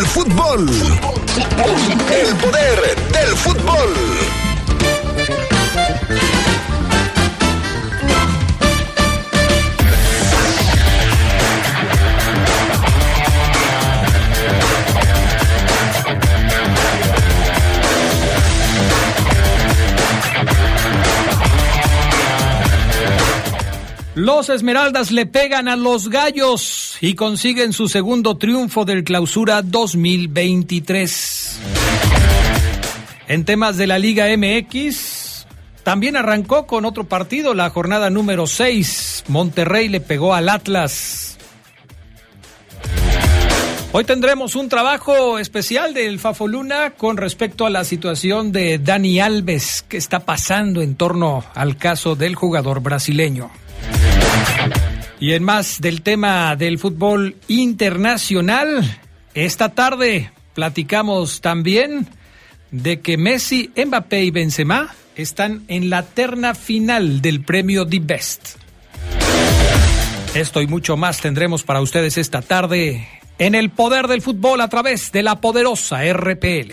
del fútbol. El poder del fútbol. Los Esmeraldas le pegan a los gallos y consiguen su segundo triunfo del clausura 2023. En temas de la Liga MX, también arrancó con otro partido, la jornada número 6. Monterrey le pegó al Atlas. Hoy tendremos un trabajo especial del Fafo Luna con respecto a la situación de Dani Alves que está pasando en torno al caso del jugador brasileño. Y en más del tema del fútbol internacional, esta tarde platicamos también de que Messi, Mbappé y Benzema están en la terna final del premio The Best. Esto y mucho más tendremos para ustedes esta tarde en el poder del fútbol a través de la poderosa RPL.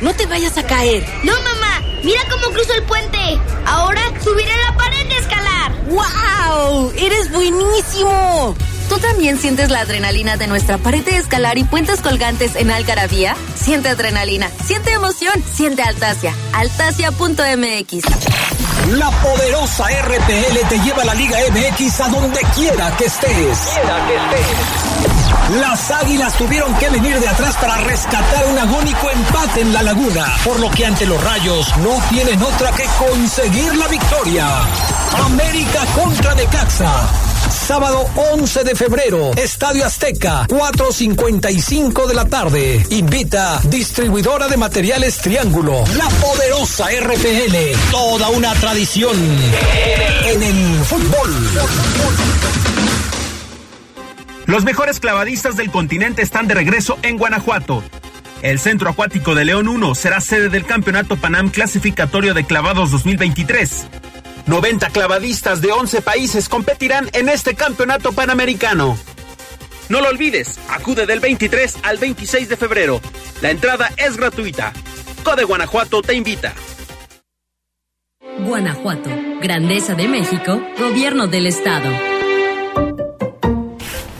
No te vayas a caer. No, mamá. Mira cómo cruzo el puente. Ahora subiré la pared de escalar. ¡Wow! ¡Eres buenísimo! ¿Tú también sientes la adrenalina de nuestra pared de escalar y puentes colgantes en Algarabía? Siente adrenalina, siente emoción, siente Altasia. Altasia.mx. La poderosa RPL te lleva a la Liga MX a donde quiera que estés. Quiera que estés. Las águilas tuvieron que venir de atrás para rescatar un agónico empate en la laguna, por lo que ante los rayos no tienen otra que conseguir la victoria. América contra Necaxa. Sábado 11 de febrero, Estadio Azteca, 4.55 de la tarde. Invita distribuidora de materiales Triángulo, la poderosa RPL. Toda una tradición en el fútbol. Los mejores clavadistas del continente están de regreso en Guanajuato. El Centro Acuático de León 1 será sede del Campeonato Panam Clasificatorio de Clavados 2023. 90 clavadistas de 11 países competirán en este campeonato panamericano. No lo olvides, acude del 23 al 26 de febrero. La entrada es gratuita. Code Guanajuato te invita. Guanajuato, Grandeza de México, Gobierno del Estado.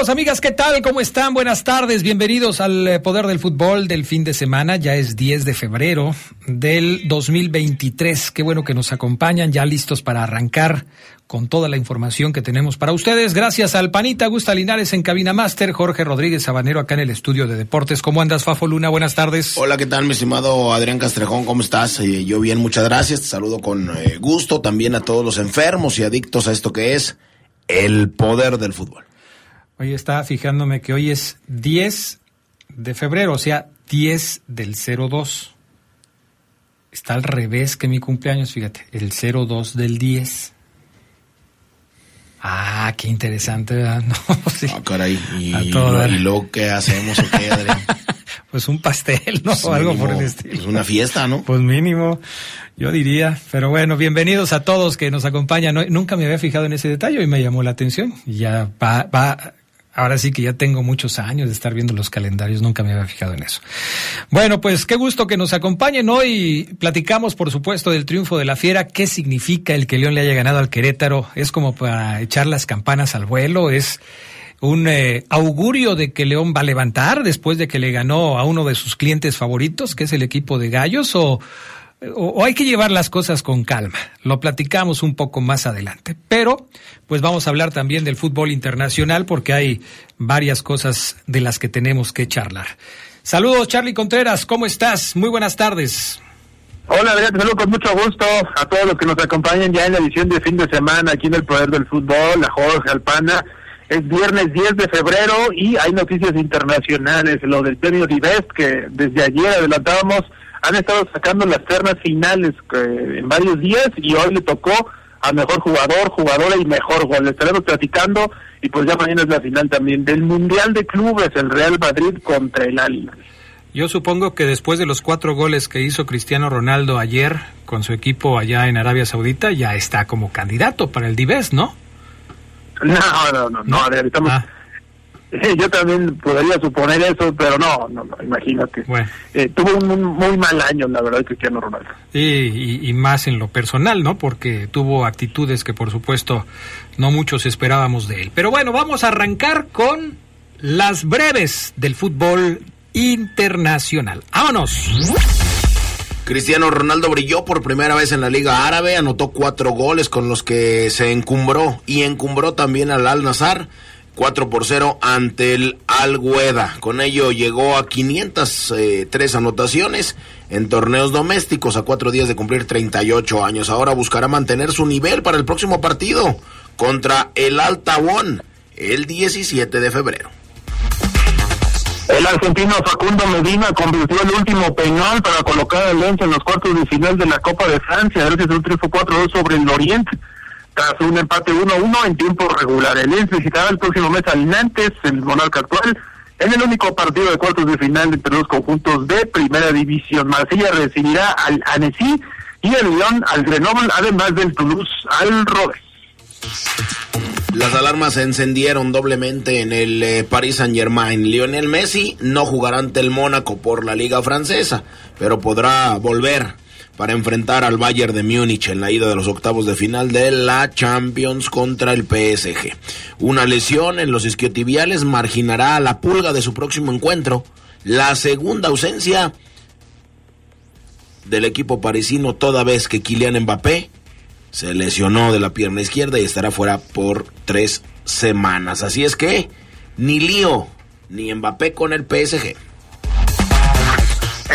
Amigos, amigas, ¿qué tal? ¿Cómo están? Buenas tardes. Bienvenidos al eh, Poder del Fútbol del fin de semana. Ya es 10 de febrero del 2023. Qué bueno que nos acompañan, ya listos para arrancar con toda la información que tenemos para ustedes. Gracias al Panita Gusta Linares en Cabina Master, Jorge Rodríguez Sabanero acá en el estudio de deportes. ¿Cómo andas, Fafo Luna? Buenas tardes. Hola, ¿qué tal, mi estimado Adrián Castrejón? ¿Cómo estás? Eh, yo bien, muchas gracias. Te saludo con eh, gusto también a todos los enfermos y adictos a esto que es el poder del fútbol. Hoy está fijándome que hoy es 10 de febrero, o sea, 10 del 02. Está al revés que mi cumpleaños, fíjate, el 02 del 10. Ah, qué interesante, ¿verdad? No, sí. Ah, caray. ¿Y, y, lo, ¿Y luego qué hacemos o qué, Adrián? pues un pastel, ¿no? Pues o algo mínimo, por el estilo. Pues una fiesta, ¿no? Pues mínimo, yo diría. Pero bueno, bienvenidos a todos que nos acompañan. Nunca me había fijado en ese detalle y me llamó la atención. Y ya va, va, ahora sí que ya tengo muchos años de estar viendo los calendarios, nunca me había fijado en eso. Bueno, pues qué gusto que nos acompañen. Hoy platicamos, por supuesto, del triunfo de la Fiera. ¿Qué significa el que León le haya ganado al Querétaro? ¿Es como para echar las campanas al vuelo? ¿Es un eh, augurio de que León va a levantar después de que le ganó a uno de sus clientes favoritos, que es el equipo de Gallos? ¿O, o, hay que llevar las cosas con calma? Lo platicamos un poco más adelante. Pero, pues vamos a hablar también del fútbol internacional porque hay varias cosas de las que tenemos que charlar. Saludos, Charlie Contreras, ¿cómo estás? Muy buenas tardes. Hola, Adrián, te saludo con mucho gusto a todos los que nos acompañan ya en la edición de fin de semana aquí en el Poder del Fútbol, a Jorge Alpana. Es viernes 10 de febrero y hay noticias internacionales. Lo del premio Divest, que desde ayer adelantábamos, han estado sacando las ternas finales eh, en varios días y hoy le tocó a mejor jugador, jugadora y mejor gol. Le estaremos platicando y pues ya mañana es la final también del Mundial de Clubes, el Real Madrid contra el Al Yo supongo que después de los cuatro goles que hizo Cristiano Ronaldo ayer con su equipo allá en Arabia Saudita, ya está como candidato para el Dives, ¿no? No, no, no, no, Adrián, estamos... Ah. Yo también podría suponer eso, pero no, no, no imagínate. Bueno. Eh, tuvo un, un muy mal año, la verdad, Cristiano Ronaldo. Y, y, y más en lo personal, ¿no? Porque tuvo actitudes que por supuesto no muchos esperábamos de él. Pero bueno, vamos a arrancar con las breves del fútbol internacional. ¡Vámonos! Cristiano Ronaldo brilló por primera vez en la Liga Árabe, anotó cuatro goles con los que se encumbró y encumbró también al Al Nazar. 4 por 0 ante el Al Gueda. Con ello llegó a 503 anotaciones en torneos domésticos a cuatro días de cumplir 38 años. Ahora buscará mantener su nivel para el próximo partido contra el Altabón el 17 de febrero. El argentino Facundo Medina convirtió el último penal para colocar al Lens en los cuartos de final de la Copa de Francia, gracias a un triunfo 4-2 sobre el Oriente. Tras un empate 1-1 en tiempo regular, el Lens visitará el próximo mes al Nantes, el monarca actual, en el único partido de cuartos de final entre los conjuntos de primera división. Marsella recibirá al Annecy y el Lyon al Grenoble, además del Toulouse al Rodez. Las alarmas se encendieron doblemente en el eh, Paris Saint Germain. Lionel Messi no jugará ante el Mónaco por la liga francesa, pero podrá volver para enfrentar al Bayern de Múnich en la ida de los octavos de final de la Champions contra el PSG. Una lesión en los isquiotibiales marginará a la pulga de su próximo encuentro. La segunda ausencia del equipo parisino toda vez que Kylian Mbappé se lesionó de la pierna izquierda y estará fuera por tres semanas. Así es que ni lío ni Mbappé con el PSG.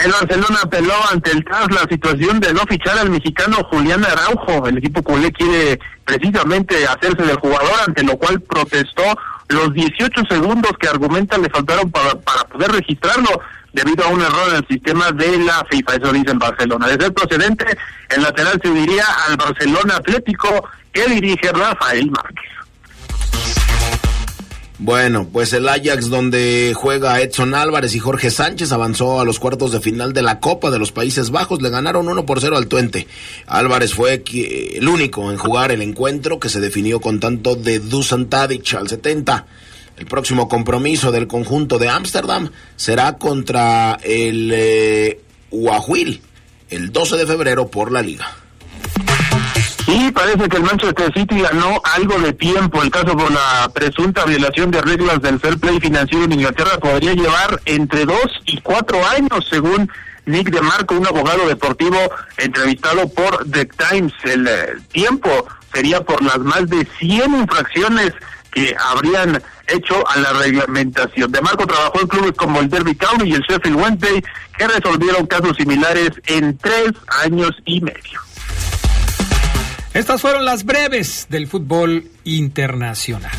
El Barcelona apeló ante el CAS la situación de no fichar al mexicano Julián Araujo. El equipo culé quiere precisamente hacerse del jugador, ante lo cual protestó los 18 segundos que argumenta le faltaron para, para poder registrarlo debido a un error en el sistema de la FIFA. Eso dice en Barcelona. De ser procedente, el lateral se uniría al Barcelona Atlético que dirige Rafael Márquez. Bueno, pues el Ajax donde juega Edson Álvarez y Jorge Sánchez avanzó a los cuartos de final de la Copa de los Países Bajos, le ganaron 1 por 0 al Twente. Álvarez fue el único en jugar el encuentro que se definió con tanto de Dusan Tadic al 70. El próximo compromiso del conjunto de Ámsterdam será contra el eh, el 12 de febrero por la liga. Y parece que el Manchester City ganó algo de tiempo. El caso por la presunta violación de reglas del fair play financiero en Inglaterra podría llevar entre dos y cuatro años, según Nick DeMarco, un abogado deportivo entrevistado por The Times. El eh, tiempo sería por las más de 100 infracciones que habrían hecho a la reglamentación. De Marco trabajó en clubes como el Derby County y el Sheffield Wednesday, que resolvieron casos similares en tres años y medio. Estas fueron las breves del fútbol internacional.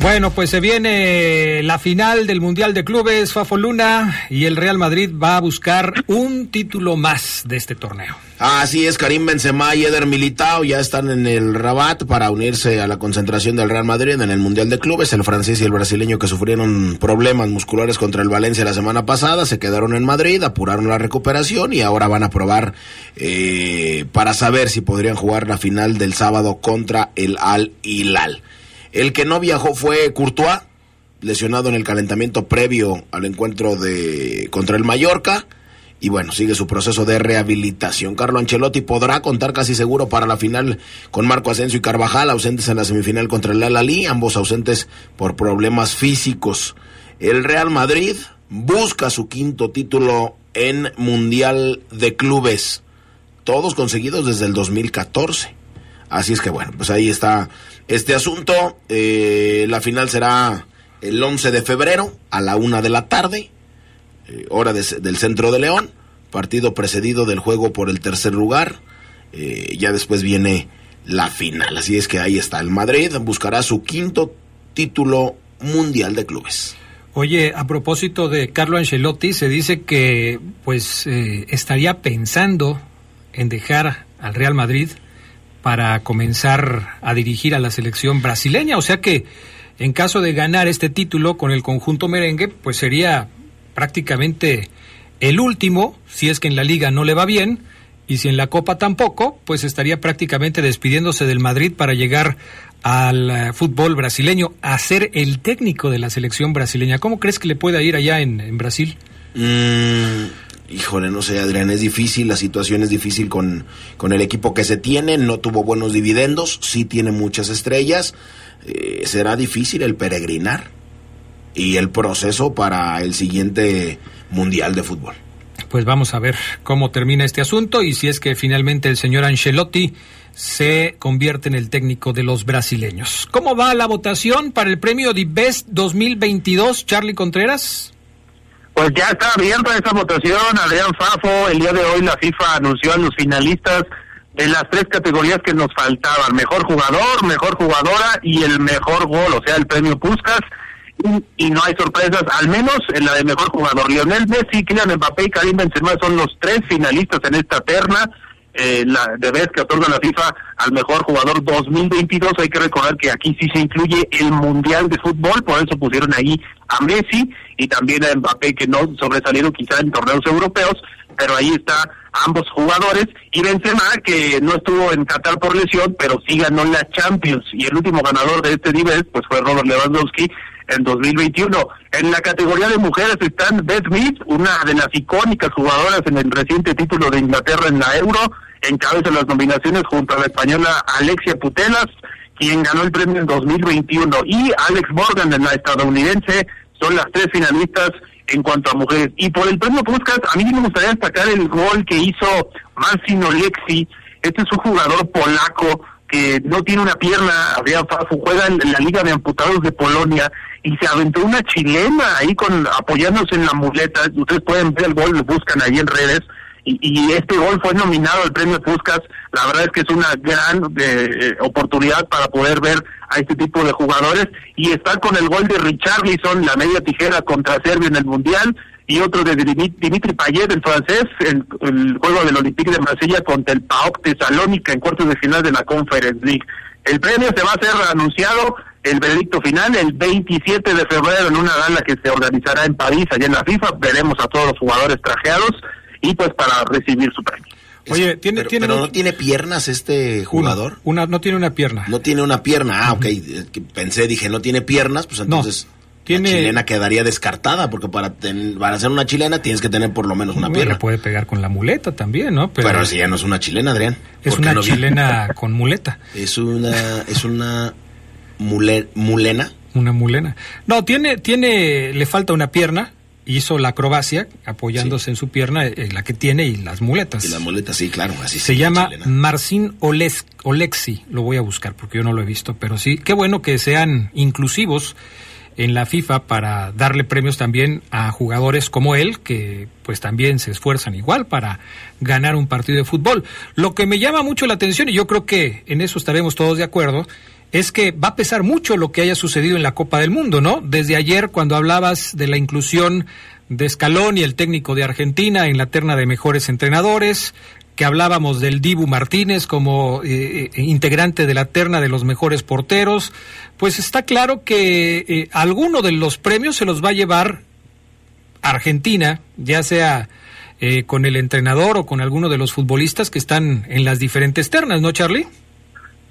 Bueno, pues se viene la final del Mundial de Clubes Fafo Luna y el Real Madrid va a buscar un título más de este torneo. Así es, Karim Benzema y Eder Militao ya están en el Rabat para unirse a la concentración del Real Madrid en el Mundial de Clubes. El francés y el brasileño que sufrieron problemas musculares contra el Valencia la semana pasada se quedaron en Madrid, apuraron la recuperación y ahora van a probar eh, para saber si podrían jugar la final del sábado contra el Al Hilal. El que no viajó fue Courtois, lesionado en el calentamiento previo al encuentro de contra el Mallorca y bueno, sigue su proceso de rehabilitación. Carlo Ancelotti podrá contar casi seguro para la final con Marco Asensio y Carvajal, ausentes en la semifinal contra el Al-Ali, ambos ausentes por problemas físicos. El Real Madrid busca su quinto título en Mundial de Clubes, todos conseguidos desde el 2014. Así es que bueno, pues ahí está este asunto. Eh, la final será el 11 de febrero a la una de la tarde eh, hora del centro de León, partido precedido del juego por el tercer lugar, eh, ya después viene la final, así es que ahí está el Madrid, buscará su quinto título mundial de clubes. Oye, a propósito de Carlo Ancelotti, se dice que pues eh, estaría pensando en dejar al Real Madrid para comenzar a dirigir a la selección brasileña, o sea que en caso de ganar este título con el conjunto merengue, pues sería prácticamente el último, si es que en la liga no le va bien, y si en la Copa tampoco, pues estaría prácticamente despidiéndose del Madrid para llegar al eh, fútbol brasileño, a ser el técnico de la selección brasileña. ¿Cómo crees que le pueda ir allá en, Brasil? Mm, híjole, no sé, Adrián, es difícil, la situación es difícil con, con el equipo que se tiene, no tuvo buenos dividendos, sí tiene muchas estrellas, eh, será difícil el peregrinar y el proceso para el siguiente Mundial de Fútbol. Pues vamos a ver cómo termina este asunto y si es que finalmente el señor Ancelotti se convierte en el técnico de los brasileños. ¿Cómo va la votación para el premio de Best 2022, Charlie Contreras? Pues ya está abierta esa votación, Adrián Fafo. El día de hoy la FIFA anunció a los finalistas de las tres categorías que nos faltaban: mejor jugador, mejor jugadora y el mejor gol, o sea, el premio Puskas y no hay sorpresas, al menos en la de mejor jugador. Lionel Messi, Kylian Mbappé y Karim Benzema son los tres finalistas en esta terna. Eh, la de vez que otorga la FIFA al mejor jugador 2022. Hay que recordar que aquí sí se incluye el Mundial de Fútbol, por eso pusieron ahí a Messi y también a Mbappé, que no sobresalieron quizá en torneos europeos, pero ahí está ambos jugadores y Benzema que no estuvo en Qatar por lesión, pero sí ganó la Champions y el último ganador de este nivel pues fue Robert Lewandowski en 2021. En la categoría de mujeres están Beth Smith, una de las icónicas jugadoras en el reciente título de Inglaterra en la Euro, encabeza las nominaciones junto a la española Alexia Putelas, quien ganó el premio en 2021, y Alex Morgan, en la estadounidense, son las tres finalistas en cuanto a mujeres. Y por el premio Puskas, a mí me gustaría destacar el gol que hizo Massimo Lexi. Este es un jugador polaco que no tiene una pierna, juega en la Liga de Amputados de Polonia y se aventó una chilena ahí con apoyándose en la muleta. Ustedes pueden ver el gol, lo buscan ahí en redes. Y, este gol fue nominado al premio Puskas. La verdad es que es una gran eh, oportunidad para poder ver a este tipo de jugadores. Y estar con el gol de Richarlison, la media tijera contra Serbia en el Mundial, y otro de Dimitri Payet, el francés, en el juego del Olympique de Marsella contra el PAOK Salónica en cuartos de final de la Conference League. El premio se va a ser anunciado el veredicto final el 27 de febrero en una gala que se organizará en París, allá en la FIFA. Veremos a todos los jugadores trajeados y pues para recibir su premio. Oye, ¿tiene, pero, tiene, no tiene piernas este jugador. Una, no tiene una pierna. No tiene una pierna. Ah, ok. Pensé, dije, no tiene piernas, pues entonces. La chilena quedaría descartada, porque para, ten- para hacer una chilena tienes que tener por lo menos una Bueno, pierna. le puede pegar con la muleta también, ¿no? Pero, si ya no es una chilena, Adrián. Es ¿Por qué una no chilena con muleta. Es una, es una mule- mulena. Una mulena. No, tiene, tiene, le falta una pierna. Hizo la acrobacia apoyándose en su pierna, eh, la que tiene y las muletas. Y las muletas, sí, claro, así Se llama chilena. Marcin Oles- Olexi, lo voy a buscar porque yo no lo he visto, pero sí, qué bueno que sean inclusivos en la FIFA para darle premios también a jugadores como él, que pues también se esfuerzan igual para ganar un partido de fútbol. Lo que me llama mucho la atención, y yo creo que en eso estaremos todos de acuerdo, es que va a pesar mucho lo que haya sucedido en la Copa del Mundo, ¿no? Desde ayer, cuando hablabas de la inclusión de Scaloni, el técnico de Argentina, en la terna de mejores entrenadores, que hablábamos del Dibu Martínez como eh, eh, integrante de la terna de los mejores porteros, pues está claro que eh, alguno de los premios se los va a llevar Argentina, ya sea eh, con el entrenador o con alguno de los futbolistas que están en las diferentes ternas, ¿no, Charlie?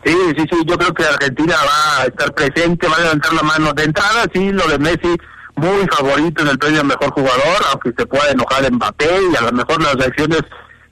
Sí, sí, sí, yo creo que Argentina va a estar presente, va a levantar la mano. De entrada, sí, lo de Messi, muy favorito en el premio al mejor jugador, aunque se pueda enojar Mbappé y a lo mejor las reacciones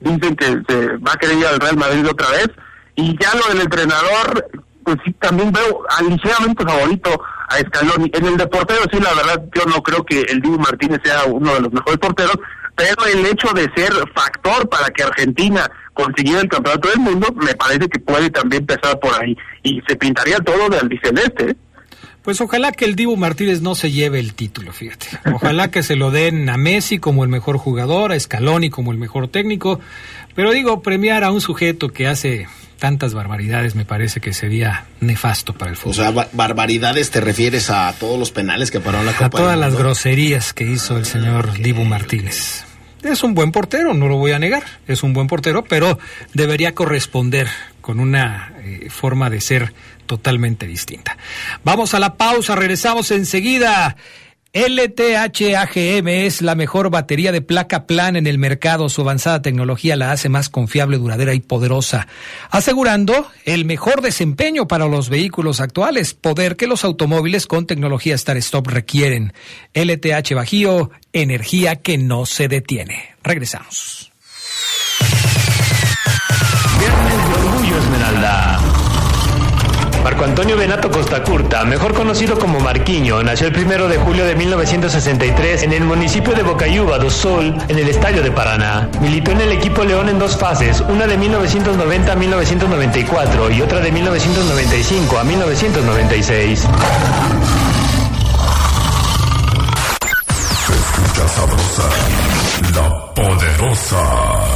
dicen que se va a querer ir al Real Madrid otra vez. Y ya lo del entrenador, pues sí, también veo a ligeramente favorito a Scaloni. En el de portero, sí, la verdad, yo no creo que el Dibu Martínez sea uno de los mejores porteros, pero el hecho de ser factor para que Argentina consiguiera el campeonato del mundo, me parece que puede también empezar por ahí. Y se pintaría todo de albiceleste, ¿eh? Pues ojalá que el Dibu Martínez no se lleve el título, fíjate. Ojalá que se lo den a Messi como el mejor jugador, a Scaloni como el mejor técnico. Pero digo, premiar a un sujeto que hace tantas barbaridades me parece que sería nefasto para el fútbol. O sea, ba- barbaridades te refieres a todos los penales que paró en la Copa a todas las groserías que hizo el señor Dibu Martínez. Es un buen portero, no lo voy a negar, es un buen portero, pero debería corresponder con una eh, forma de ser totalmente distinta. Vamos a la pausa, regresamos enseguida. LTH-AGM es la mejor batería de placa plana en el mercado. Su avanzada tecnología la hace más confiable, duradera y poderosa, asegurando el mejor desempeño para los vehículos actuales, poder que los automóviles con tecnología Start-Stop requieren. LTH Bajío, energía que no se detiene. Regresamos. Viernes de Orgullo Esmeralda. Marco Antonio Benato Costa Curta, mejor conocido como Marquiño, nació el primero de julio de 1963 en el municipio de Bocayuba do Sol, en el Estadio de Paraná. Militó en el equipo León en dos fases, una de 1990 a 1994 y otra de 1995 a 1996. Escucha sabrosa, la poderosa.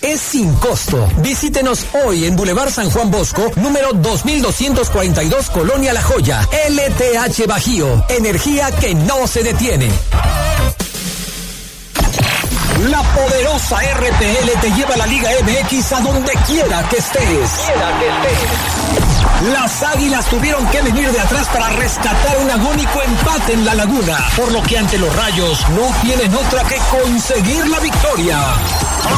es sin costo. Visítenos hoy en Boulevard San Juan Bosco, número 2242, Colonia La Joya. LTH Bajío, energía que no se detiene. La poderosa RPL te lleva a la Liga MX a donde quiera que estés. Las águilas tuvieron que venir de atrás para rescatar un agónico empate en la laguna, por lo que ante los rayos no tienen otra que conseguir la victoria.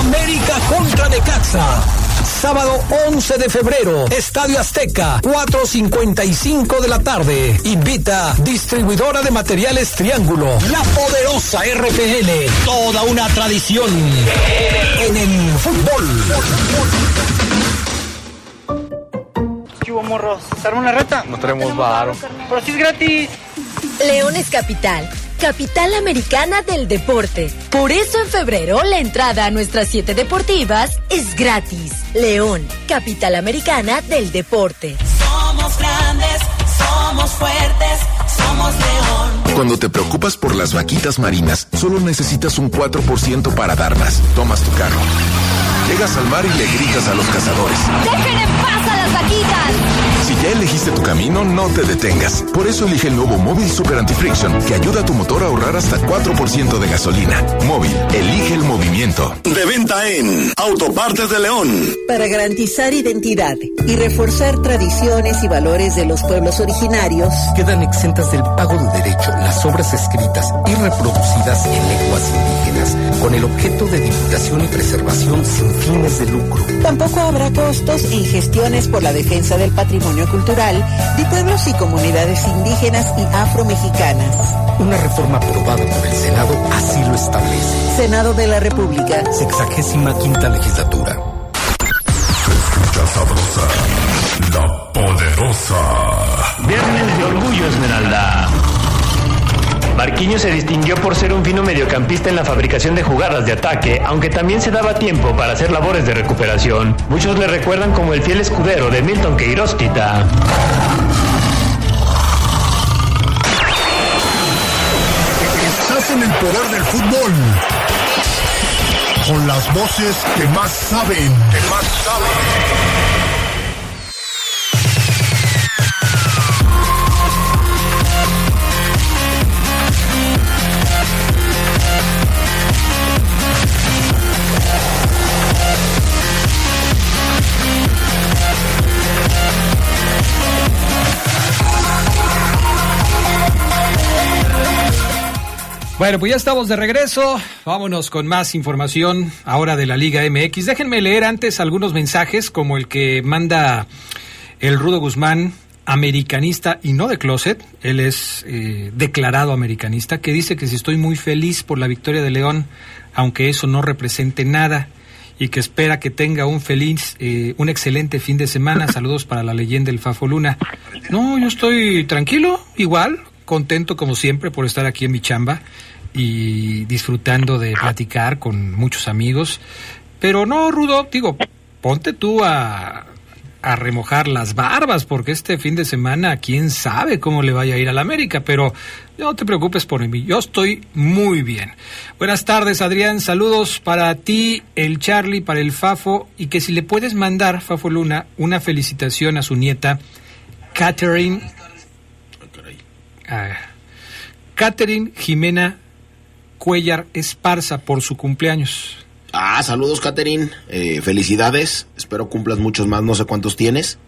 América contra Necaxa. Sábado 11 de febrero, Estadio Azteca, 4.55 de la tarde. Invita distribuidora de materiales Triángulo. La poderosa RPL, toda una tradición en el fútbol. ¿Qué hubo, morros? ¿Se arma una reta? No tenemos varo. Pero si es gratis. León es capital. Capital americana del deporte. Por eso en febrero la entrada a nuestras siete deportivas es gratis. León, capital americana del deporte. Somos grandes, somos fuertes, somos león. Cuando te preocupas por las vaquitas marinas, solo necesitas un 4% para dar más. Tomas tu carro. Llegas al mar y le gritas a los cazadores. ¡Dejen en paz a las vaquitas! Ya elegiste tu camino, no te detengas. Por eso elige el nuevo Móvil Super Anti-Friction, que ayuda a tu motor a ahorrar hasta 4% de gasolina. Móvil, elige el movimiento. De venta en Autopartes de León. Para garantizar identidad y reforzar tradiciones y valores de los pueblos originarios, quedan exentas del pago de derecho las obras escritas y reproducidas en lenguas indígenas, con el objeto de divulgación y preservación sin fines de lucro. Tampoco habrá costos en gestiones por la defensa del patrimonio cultural de pueblos y comunidades indígenas y afromexicanas. Una reforma aprobada por el Senado así lo establece. Senado de la República. Sexagésima quinta legislatura. Se escucha sabrosa, la poderosa. Viernes de Orgullo Esmeralda. Marquinhos se distinguió por ser un fino mediocampista en la fabricación de jugadas de ataque, aunque también se daba tiempo para hacer labores de recuperación. Muchos le recuerdan como el fiel escudero de Milton Queiroz-Quita. Estás en el poder del fútbol. Con las voces que más saben. Que más saben. Bueno, pues ya estamos de regreso. Vámonos con más información ahora de la Liga MX. Déjenme leer antes algunos mensajes como el que manda el Rudo Guzmán, americanista y no de closet. Él es eh, declarado americanista, que dice que si estoy muy feliz por la victoria de León, aunque eso no represente nada y que espera que tenga un feliz, eh, un excelente fin de semana. Saludos para la leyenda del Fafo Luna. No, yo estoy tranquilo, igual, contento como siempre por estar aquí en mi chamba y disfrutando de platicar con muchos amigos. Pero no, Rudo, digo, ponte tú a, a remojar las barbas, porque este fin de semana, quién sabe cómo le vaya a ir a la América, pero no te preocupes por mí, yo estoy muy bien. Buenas tardes, Adrián, saludos para ti, el Charlie, para el Fafo, y que si le puedes mandar, Fafo Luna, una felicitación a su nieta, Catherine a Catherine Jimena Cuellar Esparza por su cumpleaños. Ah, saludos, Catherine. Eh, felicidades. Espero cumplas muchos más. No sé cuántos tienes.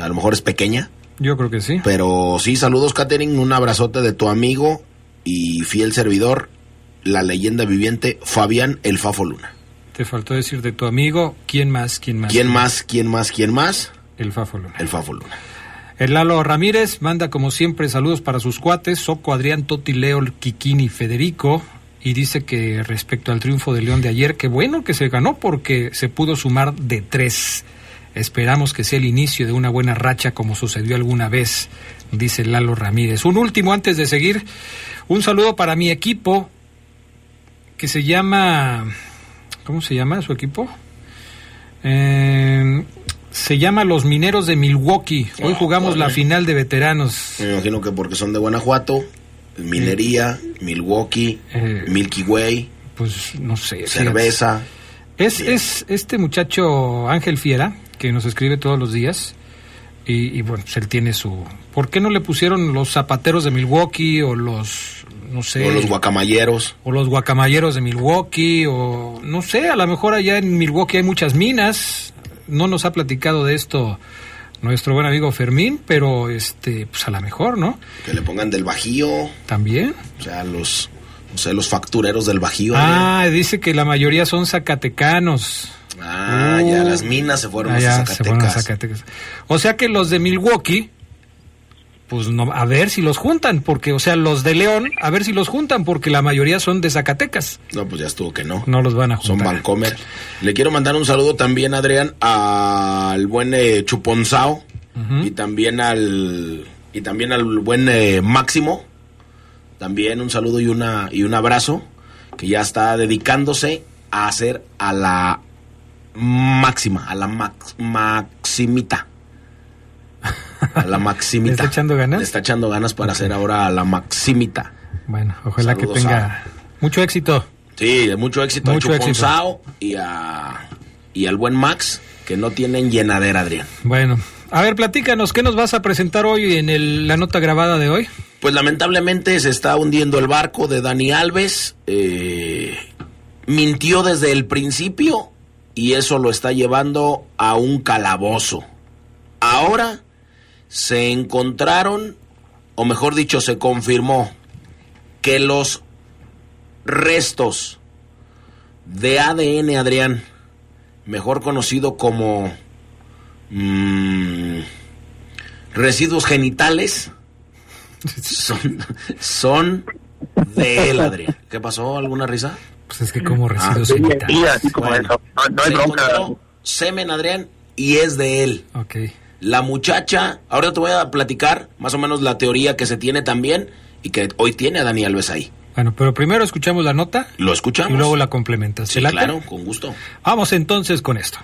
A lo mejor es pequeña. Yo creo que sí. Pero sí, saludos, Catherine. Un abrazote de tu amigo y fiel servidor, la leyenda viviente Fabián El Fafo Luna. Te faltó decir de tu amigo, ¿quién más? ¿Quién más? ¿Quién más? ¿Quién más? ¿Quién más? El Fafo Luna. El Fafo Luna. El Lalo Ramírez manda como siempre saludos para sus cuates, Soco, Adrián, Toti, Leo, Kikini, Federico, y dice que respecto al triunfo de León de ayer, que bueno que se ganó porque se pudo sumar de tres. Esperamos que sea el inicio de una buena racha como sucedió alguna vez, dice Lalo Ramírez. Un último antes de seguir, un saludo para mi equipo que se llama, ¿cómo se llama su equipo? Eh, se llama Los Mineros de Milwaukee. Hoy Ah, jugamos la final de veteranos. Me imagino que porque son de Guanajuato, minería, Milwaukee, Milky Way, pues no sé. cerveza. Es, es este muchacho Ángel Fiera, que nos escribe todos los días. Y, y, bueno, pues él tiene su... ¿Por qué no le pusieron los zapateros de Milwaukee o los, no sé... O los guacamayeros. O los guacamayeros de Milwaukee o no sé, a lo mejor allá en Milwaukee hay muchas minas. No nos ha platicado de esto nuestro buen amigo Fermín, pero este, pues a lo mejor, ¿no? Que le pongan del Bajío. También. O sea, los, no sé, los factureros del Bajío. Ah, dice que la mayoría son zacatecanos. Ah, ya las minas se fueron Ah, a ya, Zacatecas. se fueron a Zacatecas. O sea que los de Milwaukee, pues no, a ver si los juntan, porque, o sea, los de León, a ver si los juntan, porque la mayoría son de Zacatecas. No, pues ya estuvo que no. No los van a Son juntar. Vancomer. Le quiero mandar un saludo también, Adrián, al buen eh, Chuponzao y también al y también al buen eh, Máximo. También un saludo y una y un abrazo que ya está dedicándose a hacer a la máxima, a la max- maximita. A la maximita. ¿Le está echando ganas? Le está echando ganas para hacer ahora a la maximita. Bueno, ojalá Saludos que tenga mucho éxito. Sí, de mucho éxito Mucho a éxito. Y a y al buen Max, que no tienen llenadera, Adrián. Bueno, a ver, platícanos, ¿qué nos vas a presentar hoy en el- la nota grabada de hoy? Pues lamentablemente se está hundiendo el barco de Dani Alves. eh, mintió desde el principio y eso lo está llevando a un calabozo. Ahora se encontraron, o mejor dicho, se confirmó que los restos de ADN, Adrián, mejor conocido como mm, residuos genitales, son, son de él, Adrián. ¿Qué pasó? ¿Alguna risa? Pues es que como residuos Ah, genitales. Y así como Bueno, eso. No, no hay se bronca. semen, Adrián, y es de él. Ok. La muchacha, ahora te voy a platicar más o menos la teoría que se tiene también y que hoy tiene a Dani Alves ahí. Bueno, pero primero escuchamos la nota Lo escuchamos. y luego la complementas. Sí, claro, con gusto. Vamos entonces con esto.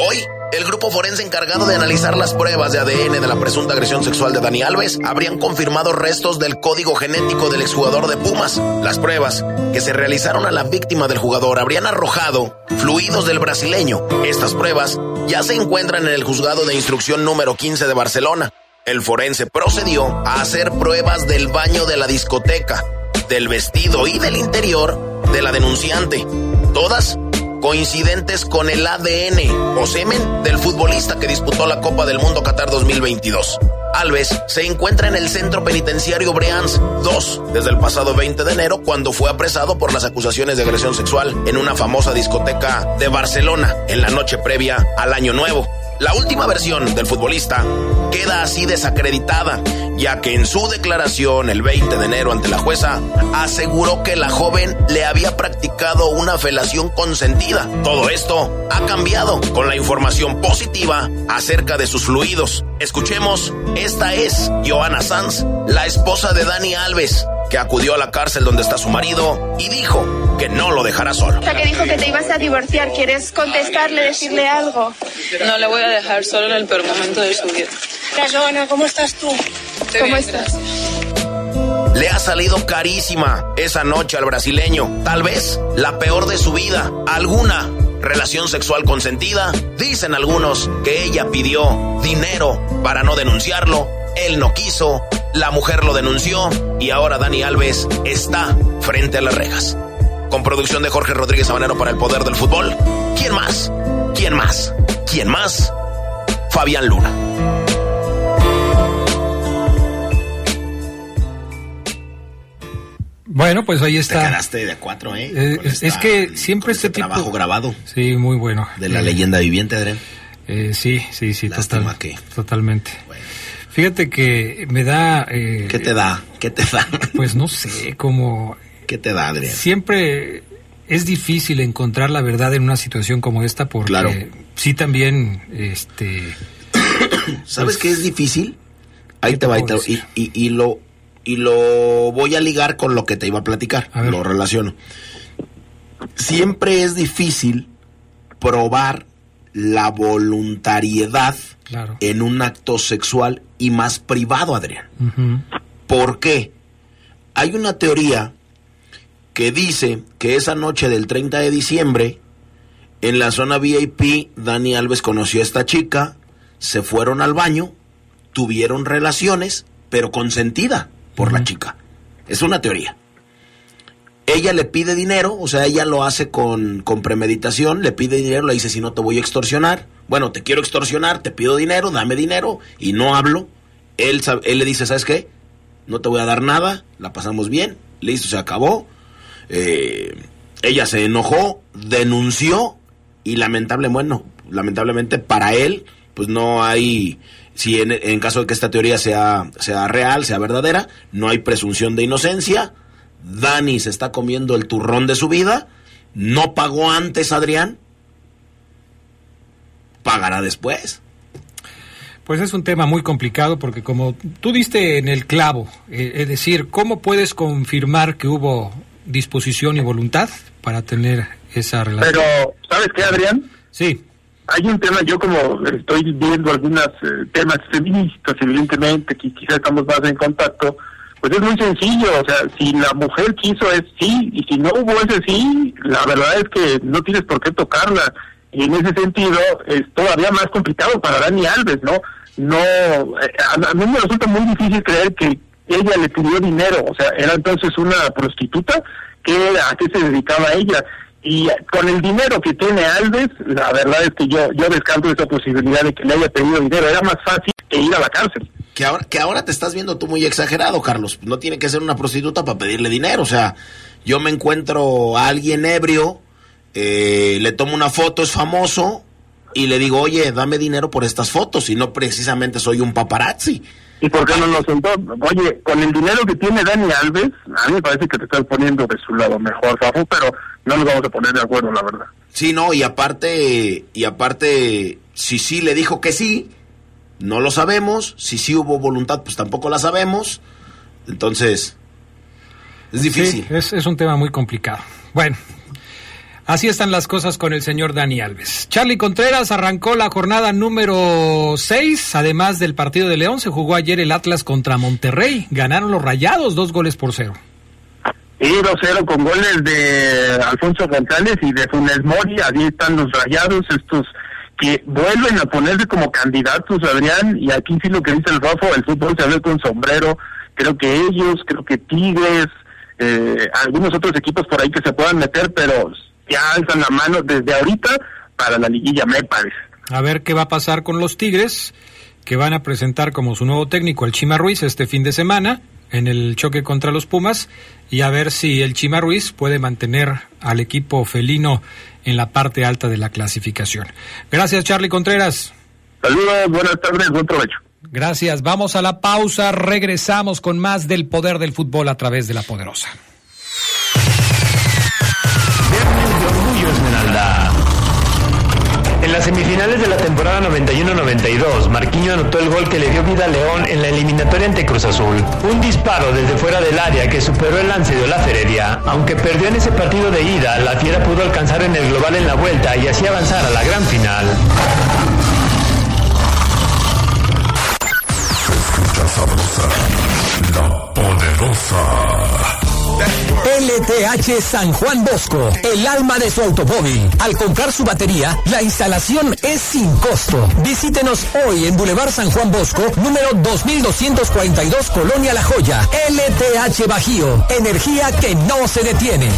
Hoy, el grupo forense encargado de analizar las pruebas de ADN de la presunta agresión sexual de Dani Alves habrían confirmado restos del código genético del exjugador de Pumas. Las pruebas que se realizaron a la víctima del jugador habrían arrojado fluidos del brasileño. Estas pruebas ya se encuentran en el juzgado de instrucción número 15 de Barcelona. El forense procedió a hacer pruebas del baño de la discoteca, del vestido y del interior de la denunciante. Todas coincidentes con el ADN o semen del futbolista que disputó la Copa del Mundo Qatar 2022. Alves se encuentra en el centro penitenciario Breans 2 desde el pasado 20 de enero cuando fue apresado por las acusaciones de agresión sexual en una famosa discoteca de Barcelona en la noche previa al Año Nuevo. La última versión del futbolista queda así desacreditada, ya que en su declaración el 20 de enero ante la jueza aseguró que la joven le había practicado una felación consentida. Todo esto ha cambiado con la información positiva acerca de sus fluidos. Escuchemos, esta es Joana Sanz, la esposa de Dani Alves, que acudió a la cárcel donde está su marido y dijo que no lo dejará solo. Hasta que dijo que te ibas a divorciar, ¿quieres contestarle, decirle algo? No le voy a dejar solo en el peor momento de su vida. Hola, Joana, ¿cómo estás tú? ¿Cómo estás? Le ha salido carísima esa noche al brasileño. Tal vez la peor de su vida. ¿Alguna relación sexual consentida? Dicen algunos que ella pidió dinero para no denunciarlo. Él no quiso. La mujer lo denunció. Y ahora Dani Alves está frente a las rejas. Con producción de Jorge Rodríguez Sabanero para el Poder del Fútbol. ¿Quién más? ¿Quién más? ¿Quién más? Fabián Luna. Bueno, pues ahí está. Te quedaste de cuatro, ¿eh? Eh, es, esta- es que siempre este tipo... trabajo grabado Sí, muy bueno. de la Eh, leyenda viviente, Adrián. eh, sí, sí, sí, Lástima total- que- totalmente. Fíjate que me da... eh, ¿Qué te da? ¿Qué te da? Pues no sé, como... ¿Qué te da, Adrián? Siempre es difícil encontrar la verdad en una situación como esta porque Claro. sí también, este... ¿Sabes pues, qué es difícil? Ahí te te va y, te- y, y- y lo y lo voy a ligar con lo que te iba a platicar. A. Lo relaciono. Siempre es difícil probar la voluntariedad Claro. en un acto sexual y más privado, Adrián. ujú. ¿Por qué? Hay una teoría que dice que esa noche del 30 de diciembre, en la zona VIP, Dani Alves conoció a esta chica, se fueron al baño, tuvieron relaciones, pero consentida por la chica. Es una teoría. Ella le pide dinero, o sea, ella lo hace con, con premeditación, le pide dinero, le dice, si no te voy a extorsionar, bueno, te quiero extorsionar, te pido dinero, dame dinero, y no hablo. Él, él le dice, ¿sabes qué? No te voy a dar nada, la pasamos bien, listo, se acabó. Eh, ella se enojó, denunció, y lamentable, bueno, lamentablemente para él, pues no hay, si en, en caso de que esta teoría sea, sea real, sea verdadera, no hay presunción de inocencia. Dani se está comiendo el turrón de su vida, no pagó antes Adrián, pagará después. Pues es un tema muy complicado porque como tú diste en el clavo, eh, es decir, ¿cómo puedes confirmar que hubo disposición y voluntad para tener esa relación? Pero, ¿sabes qué, Adrián? Sí. Hay un tema, yo como estoy viendo algunos temas feministas, evidentemente, que quizás estamos más en contacto, Pues es muy sencillo, o sea, si la mujer quiso es sí, y si no hubo ese sí, la verdad es que no tienes por qué tocarla. Y en ese sentido es todavía más complicado para Dani Alves, ¿no? No, eh, a, mí me resulta muy difícil creer que ella le pidió dinero, o sea, era entonces una prostituta, que ¿a qué se dedicaba ella? Y con el dinero que tiene Alves, la verdad es que yo, yo descarto esa posibilidad de que le haya pedido dinero, era más fácil que ir a la cárcel. Que ahora, que ahora te estás viendo tú muy exagerado, Carlos. No tiene que ser una prostituta para pedirle dinero. O sea, yo me encuentro a alguien ebrio, eh, le tomo una foto, es famoso, y le digo, oye, dame dinero por estas fotos, y no precisamente soy un paparazzi. ¿Y por qué no nos sentó? Oye, con el dinero que tiene Dani Alves, a mí me parece que te estás poniendo de su lado mejor, Fafo, pero no nos vamos a poner de acuerdo, la verdad. Sí, no, y aparte, y aparte, si sí le dijo que sí, no lo sabemos. Si sí hubo voluntad, pues tampoco la sabemos. Entonces, es difícil. Sí, es, es un tema muy complicado. Bueno, Así están las cosas con el señor Dani Alves. Charlie Contreras arrancó la jornada número 6. Además del partido de León, se jugó ayer el Atlas contra Monterrey. Ganaron los rayados dos goles por cero. Y 2-0 con goles de Alfonso González y de Funes Mori. Allí están los rayados, estos que vuelven a ponerse como candidatos, Adrián. Y aquí sí lo que dice el Rafo, el fútbol se ve con sombrero. Creo que ellos, creo que Tigres, eh, algunos otros equipos por ahí que se puedan meter, pero ya alzan la mano desde ahorita para la liguilla, me parece. A ver qué va a pasar con los Tigres, que van a presentar como su nuevo técnico el Chima Ruiz este fin de semana en el choque contra los Pumas y a ver si el Chima Ruiz puede mantener al equipo felino en la parte alta de la clasificación. Gracias, Charlie Contreras. Saludos, buenas tardes, buen provecho. Gracias. Vamos a la pausa. Regresamos con más del poder del fútbol a través de la poderosa. En las semifinales de la temporada 91-92, Marquinho anotó el gol que le dio vida a León en la eliminatoria ante Cruz Azul. Un disparo desde fuera del área que superó el lance de la Feredia. Aunque perdió en ese partido de ida, la Fiera pudo alcanzar en el global en la vuelta y así avanzar a la gran final. sabrosa, la poderosa. LTH San Juan Bosco, el alma de su automóvil. Al comprar su batería, la instalación es sin costo. Visítenos hoy en Boulevard San Juan Bosco, número 2242, Colonia La Joya. LTH Bajío, energía que no se detiene.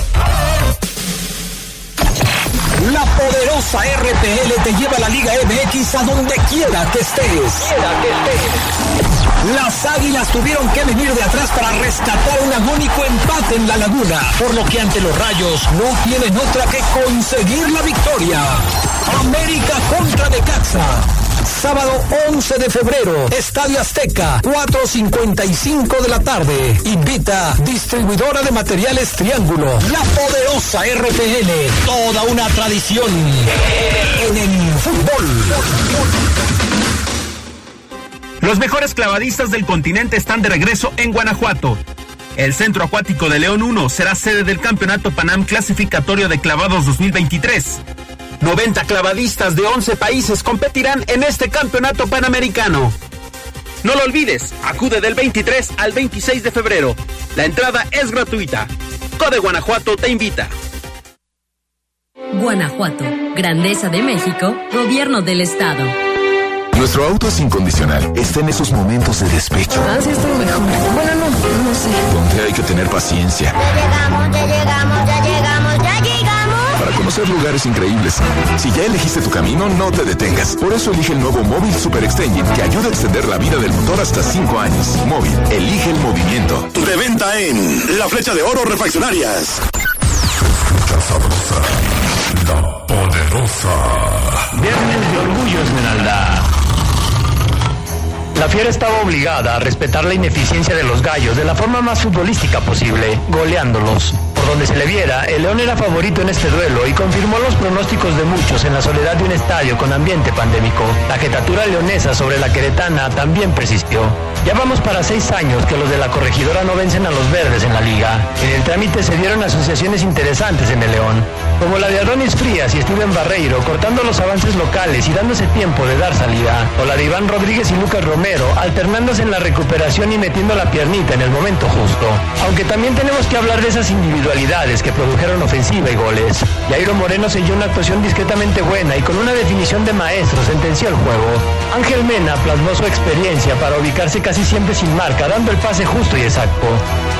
La poderosa RPL te lleva a la Liga MX a donde quiera que estés. Quiera que estés. Las águilas tuvieron que venir de atrás para rescatar un agónico empate en la laguna, por lo que ante los rayos no tienen otra que conseguir la victoria. América contra Necaxa. Sábado 11 de febrero, Estadio Azteca, 4.55 de la tarde. Invita distribuidora de materiales Triángulo, la poderosa RPL, toda una tradición en el fútbol. Los mejores clavadistas del continente están de regreso en Guanajuato. El Centro Acuático de León 1 será sede del Campeonato Panam Clasificatorio de Clavados 2023. 90 clavadistas de 11 países competirán en este campeonato panamericano. No lo olvides, acude del 23 al 26 de febrero. La entrada es gratuita. Code Guanajuato te invita. Guanajuato, Grandeza de México, Gobierno del Estado. Nuestro auto es incondicional. Está en esos momentos de despecho. Ah, sí, estuvo mejor. Bueno, no, no sé. Donde hay que tener paciencia. Ya llegamos, ya llegamos, ya llegamos, ya llegamos. Para conocer lugares increíbles. Si ya elegiste tu camino, no te detengas. Por eso elige el nuevo Móvil Super Extension que ayuda a extender la vida del motor hasta 5 años. Móvil, elige el movimiento. De venta en La Flecha de Oro Refaccionarias. La poderosa. Viernes de Orgullo Esmeralda. La fiera estaba obligada a respetar la ineficiencia de los gallos de la forma más futbolística posible, goleándolos donde se le viera, el León era favorito en este duelo y confirmó los pronósticos de muchos en la soledad de un estadio con ambiente pandémico. La jetatura leonesa sobre la queretana también persistió. Ya vamos para seis años que los de la corregidora no vencen a los verdes en la liga. En el trámite se dieron asociaciones interesantes en el León, como la de Adonis Frías y Steven Barreiro, cortando los avances locales y dándose tiempo de dar salida, o la de Iván Rodríguez y Lucas Romero, alternándose en la recuperación y metiendo la piernita en el momento justo. Aunque también tenemos que hablar de esas individualidades que produjeron ofensiva y goles. Jairo Moreno selló una actuación discretamente buena y con una definición de maestro sentenció el juego. Ángel Mena plasmó su experiencia para ubicarse casi siempre sin marca, dando el pase justo y exacto.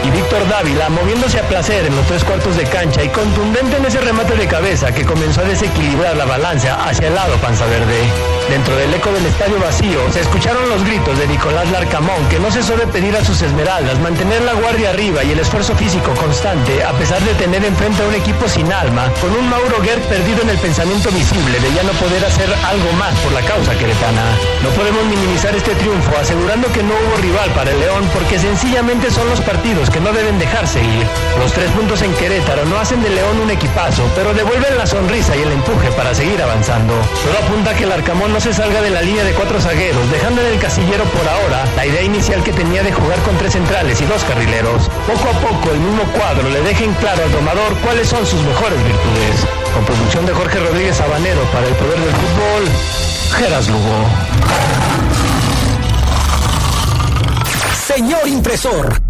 Y Víctor Dávila moviéndose a placer en los tres cuartos de cancha y contundente en ese remate de cabeza que comenzó a desequilibrar la balanza hacia el lado panza verde. Dentro del eco del estadio vacío se escucharon los gritos de Nicolás Larcamón que no cesó de pedir a sus esmeraldas mantener la guardia arriba y el esfuerzo físico constante a pesar de tener enfrente a un equipo sin alma, con un Mauro Gerd perdido en el pensamiento visible de ya no poder hacer algo más por la causa queretana. No podemos minimizar este triunfo asegurando que no hubo rival para el León porque sencillamente son los partidos que no deben dejarse ir. Los tres puntos en Querétaro no hacen de León un equipazo, pero devuelven la sonrisa y el empuje para seguir avanzando. Todo apunta que el Arcamón no se salga de la línea de cuatro zagueros, dejando en el casillero por ahora la idea inicial que tenía de jugar con tres centrales y dos carrileros. Poco a poco el mismo cuadro le dejen claro al domador cuáles son sus mejores virtudes. Con producción de Jorge Rodríguez Sabanero para el poder del fútbol, Geras Lugo. Señor impresor.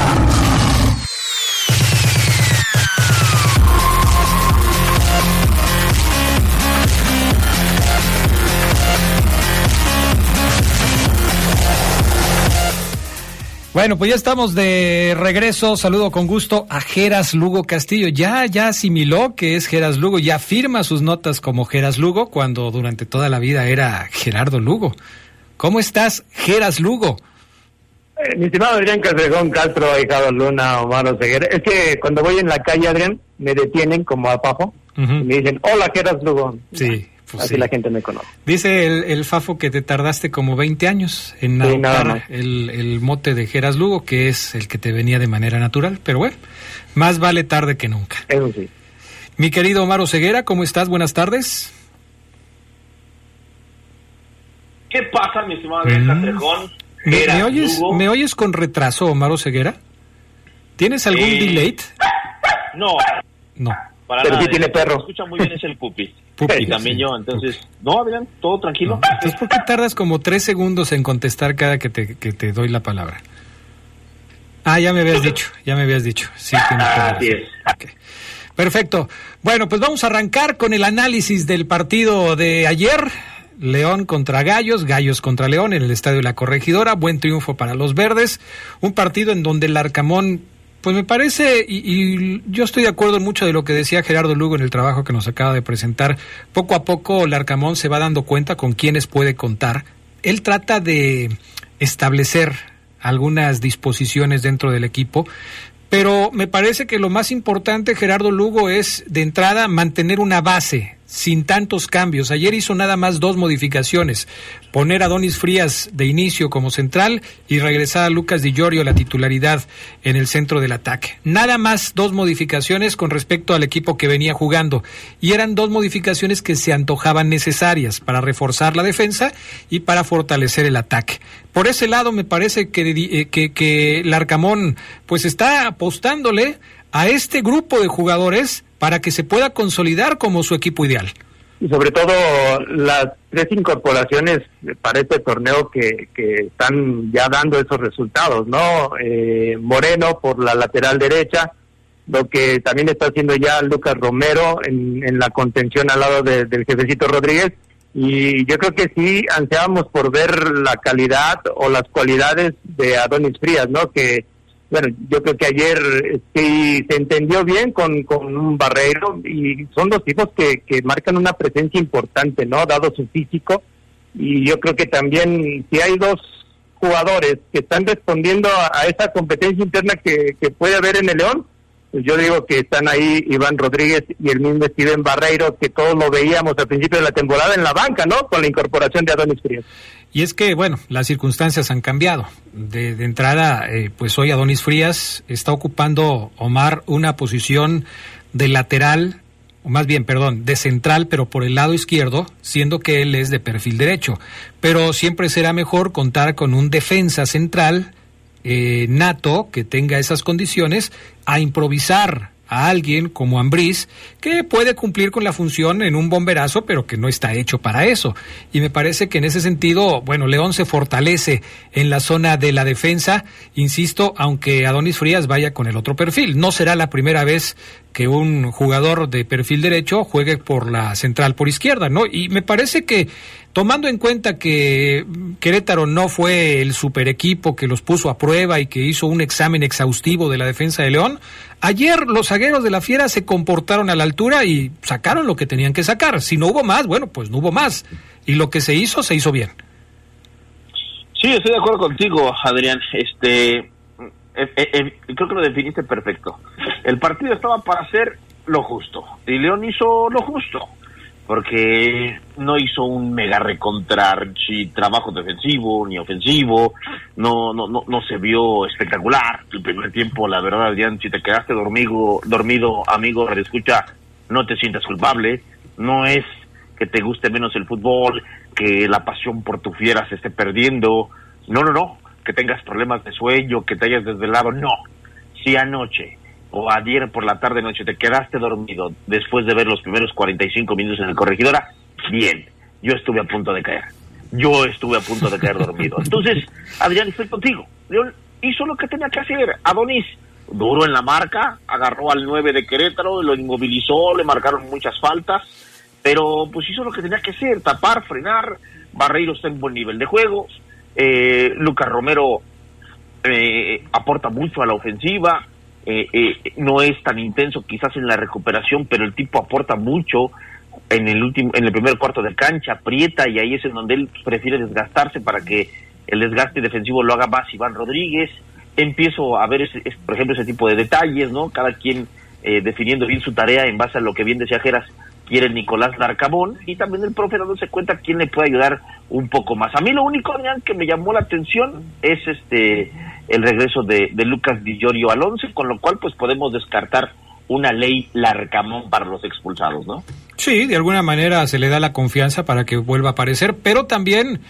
Bueno, pues ya estamos de regreso. Saludo con gusto a Geras Lugo Castillo. Ya, ya asimiló que es Geras Lugo, ya firma sus notas como Geras Lugo cuando durante toda la vida era Gerardo Lugo. ¿Cómo estás, Geras Lugo? Eh, mi estimado Adrián Castrejón Castro, Hijado Luna, Omar Oseguera, es que cuando voy en la calle, Adrián, me detienen como a Papo y me dicen, hola, Geras Lugo. Sí. Pues Así sí. la gente me conoce. Dice el, el, Fafo que te tardaste como 20 años en sí, adoptar el, el, mote de Geras Lugo, que es el que te venía de manera natural. Pero bueno, más vale tarde que nunca. Eso sí. Mi querido Omar Ceguera, ¿cómo estás? Buenas tardes. ¿Qué pasa, mi estimado mm. ¿Me, ¿Me, oyes, Lugo? ¿Me oyes con retraso, Omar Ceguera? ¿Tienes algún Eh, delay? No, No. para Pero nada. sí tiene El que perro. me escucha muy bien es el pupi. Pupi, también sí. yo, entonces, no, Adrián, todo tranquilo. Entonces, ¿por qué tardas como tres segundos en contestar cada que te, que te doy la palabra? Ah, ya me habías dicho, ya me habías dicho. Sí, la Así es. Perfecto. Bueno, pues vamos a arrancar con el análisis del partido de ayer. León contra Gallos, Gallos contra León en el Estadio la Corregidora. Buen triunfo para los verdes. Un partido en donde el Arcamón, pues me parece, y, y yo estoy de acuerdo mucho de lo que decía Gerardo Lugo en el trabajo que nos acaba de presentar. Poco a poco el Arcamón se va dando cuenta con quiénes puede contar. Él trata de establecer algunas disposiciones dentro del equipo, pero me parece que lo más importante, Gerardo Lugo, es de entrada mantener una base sin tantos cambios. Ayer hizo nada más dos modificaciones, poner a Donis Frías de inicio como central y regresar a Lucas Di Llorio la titularidad en el centro del ataque. Nada más dos modificaciones con respecto al equipo que venía jugando y eran dos modificaciones que se antojaban necesarias para reforzar la defensa y para fortalecer el ataque. Por ese lado me parece que, eh, que, que el Arcamón pues está apostándole a este grupo de jugadores para que se pueda consolidar como su equipo ideal. Y sobre todo las tres incorporaciones para este torneo que, que están ya dando esos resultados, ¿no? Eh, Moreno por la lateral derecha, lo que también está haciendo ya Lucas Romero en, en la contención al lado de- del jefecito Rodríguez. Y yo creo que sí ansiábamos por ver la calidad o las cualidades de Adonis Frías, ¿no? Que bueno, yo creo que ayer sí se entendió bien con, con un Barreiro y son dos tipos que, que marcan una presencia importante, ¿no? Dado su físico. Y yo creo que también si hay dos jugadores que están respondiendo a, esa competencia interna que, que puede haber en el León, pues yo digo que están ahí Iván Rodríguez y el mismo Steven Barreiro, que todos lo veíamos al principio de la temporada en la banca, ¿no? Con la incorporación de Adonis Frías. Y es que, bueno, las circunstancias han cambiado. De, entrada, eh, pues hoy Adonis Frías está ocupando, Omar, una posición de lateral, o más bien, perdón, de central, pero por el lado izquierdo, siendo que él es de perfil derecho. Pero siempre será mejor contar con un defensa central eh, nato que tenga esas condiciones a improvisar a alguien como Ambriz que puede cumplir con la función en un bomberazo, pero que no está hecho para eso. Y me parece que en ese sentido, bueno, León se fortalece en la zona de la defensa, insisto, aunque Adonis Frías vaya con el otro perfil. No será la primera vez que un jugador de perfil derecho juegue por la central por izquierda, ¿no? Y me parece que tomando en cuenta que Querétaro no fue el super equipo que los puso a prueba y que hizo un examen exhaustivo de la defensa de León, ayer los zagueros de la Fiera se comportaron a la altura y sacaron lo que tenían que sacar. Si no hubo más, bueno, pues no hubo más. Y lo que se hizo, se hizo bien. Sí, estoy de acuerdo contigo, Adrián. Este, eh, eh, eh, creo que lo definiste perfecto. El partido estaba para hacer lo justo y León hizo lo justo porque no hizo un mega recontrar si trabajo defensivo ni ofensivo, no, no, no, no se vio espectacular. El primer tiempo, la verdad, Adrián, si te quedaste dormido, dormido, amigo, escucha, no te sientas culpable, no es que te guste menos el fútbol, que la pasión por tu fiera se esté perdiendo, no, no, no, que tengas problemas de sueño, que te hayas desvelado, no. Si anoche o ayer por la tarde noche te quedaste dormido después de ver los primeros 45 minutos en el corregidora, bien, yo estuve a punto de caer. Yo estuve a punto de caer dormido. Entonces, Adrián, estoy contigo. León hizo lo que tenía que hacer. Adonis, duro en la marca, agarró al 9 de Querétaro, lo inmovilizó, le marcaron muchas faltas, pero pues hizo lo que tenía que hacer, tapar, frenar. Barreiro está en buen nivel de juego, eh, Lucas Romero eh, aporta mucho a la ofensiva, eh, eh, no es tan intenso quizás en la recuperación, pero el tipo aporta mucho en el último, en el primer cuarto de cancha, aprieta y ahí es en donde él prefiere desgastarse para que el desgaste defensivo lo haga más Iván Rodríguez. Empiezo a ver, ese, por ejemplo, ese tipo de detalles, ¿no? Cada quien eh, definiendo bien su tarea en base a lo que bien decía Geras quiere Nicolás Larcabón y también el profe dándose cuenta quién le puede ayudar un poco más. A mí lo único que me llamó la atención es este el regreso de, Lucas Di Giorgio al once, con lo cual pues podemos descartar una ley Larcamón para los expulsados, ¿no? Sí, de alguna manera se le da la confianza para que vuelva a aparecer, pero también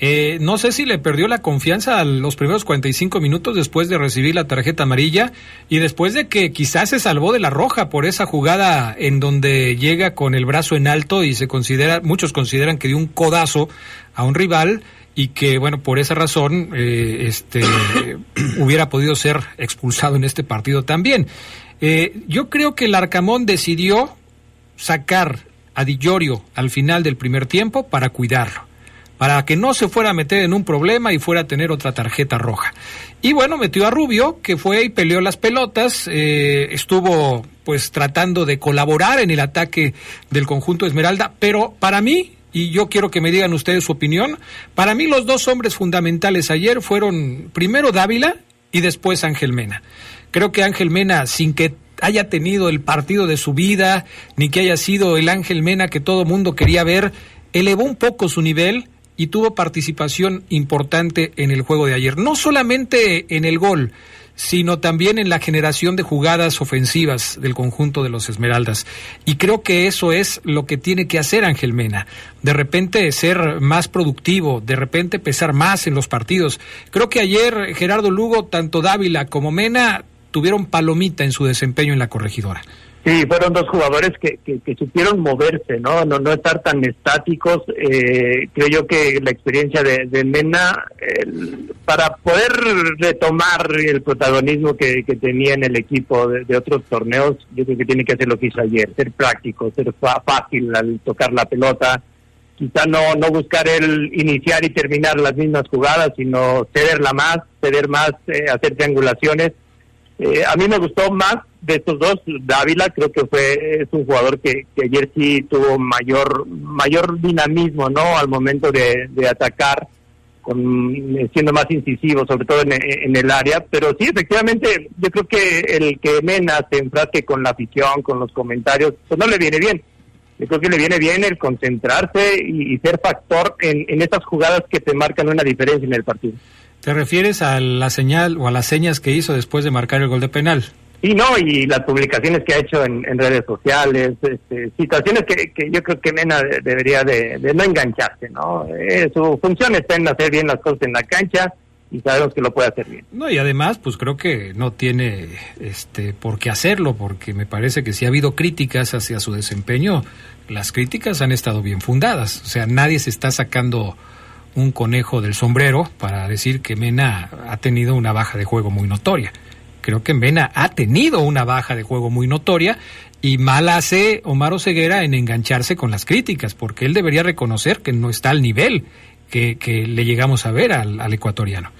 eh, no sé si le perdió la confianza a los primeros 45 minutos después de recibir la tarjeta amarilla y después de que quizás se salvó de la roja por esa jugada en donde llega con el brazo en alto y se considera, muchos consideran que dio un codazo a un rival y que bueno por esa razón eh, este hubiera podido ser expulsado en este partido también. Eh, yo creo que el Arcamón decidió sacar a Di al final del primer tiempo para cuidarlo para que no se fuera a meter en un problema y fuera a tener otra tarjeta roja. Y bueno, metió a Rubio, que fue y peleó las pelotas, eh, estuvo pues tratando de colaborar en el ataque del conjunto Esmeralda, pero para mí, y yo quiero que me digan ustedes su opinión, para mí los dos hombres fundamentales ayer fueron primero Dávila y después Ángel Mena. Creo que Ángel Mena, sin que haya tenido el partido de su vida, ni que haya sido el Ángel Mena que todo mundo quería ver, elevó un poco su nivel y tuvo participación importante en el juego de ayer. No solamente en el gol, sino también en la generación de jugadas ofensivas del conjunto de los Esmeraldas. Y creo que eso es lo que tiene que hacer Ángel Mena. De repente ser más productivo, de repente pesar más en los partidos. Creo que ayer Gerardo Lugo, tanto Dávila como Mena, tuvieron palomita en su desempeño en la corregidora. Sí, fueron dos jugadores que, que, supieron moverse, ¿no? ¿no? No estar tan estáticos. Eh, creo yo que la experiencia de, Mena, para poder retomar el protagonismo que, tenía en el equipo de, otros torneos, yo creo que tiene que hacer lo que hizo ayer, ser práctico, ser fácil al tocar la pelota, quizá no, no buscar el iniciar y terminar las mismas jugadas, sino cederla más, ceder más, eh, hacer triangulaciones. Eh, a mí me gustó más de estos dos, Dávila creo que fue es un jugador que, ayer sí tuvo mayor mayor dinamismo, ¿no? Al momento de, atacar, con, siendo más incisivo, sobre todo en, el área. Pero sí, efectivamente, yo creo que el que Mena se enfrasque con la afición, con los comentarios, pues no le viene bien yo creo que le viene bien el concentrarse y, ser factor en, en esas jugadas que te marcan una diferencia en el partido. ¿Te refieres a la señal o a las señas que hizo después de marcar el gol de penal? Sí, no, y las publicaciones que ha hecho en, redes sociales, este, situaciones que, que, yo creo que Mena debería de, no engancharse, ¿no? Eh, su función está en hacer bien las cosas en la cancha, y sabemos que lo puede hacer bien. No, y además, pues creo que no tiene este por qué hacerlo, porque me parece que si ha habido críticas hacia su desempeño, las críticas han estado bien fundadas. O sea, nadie se está sacando un conejo del sombrero para decir que Mena ha tenido una baja de juego muy notoria. Creo que Mena ha tenido una baja de juego muy notoria y mal hace Omar Oseguera en engancharse con las críticas, porque él debería reconocer que no está al nivel que, le llegamos a ver al, ecuatoriano.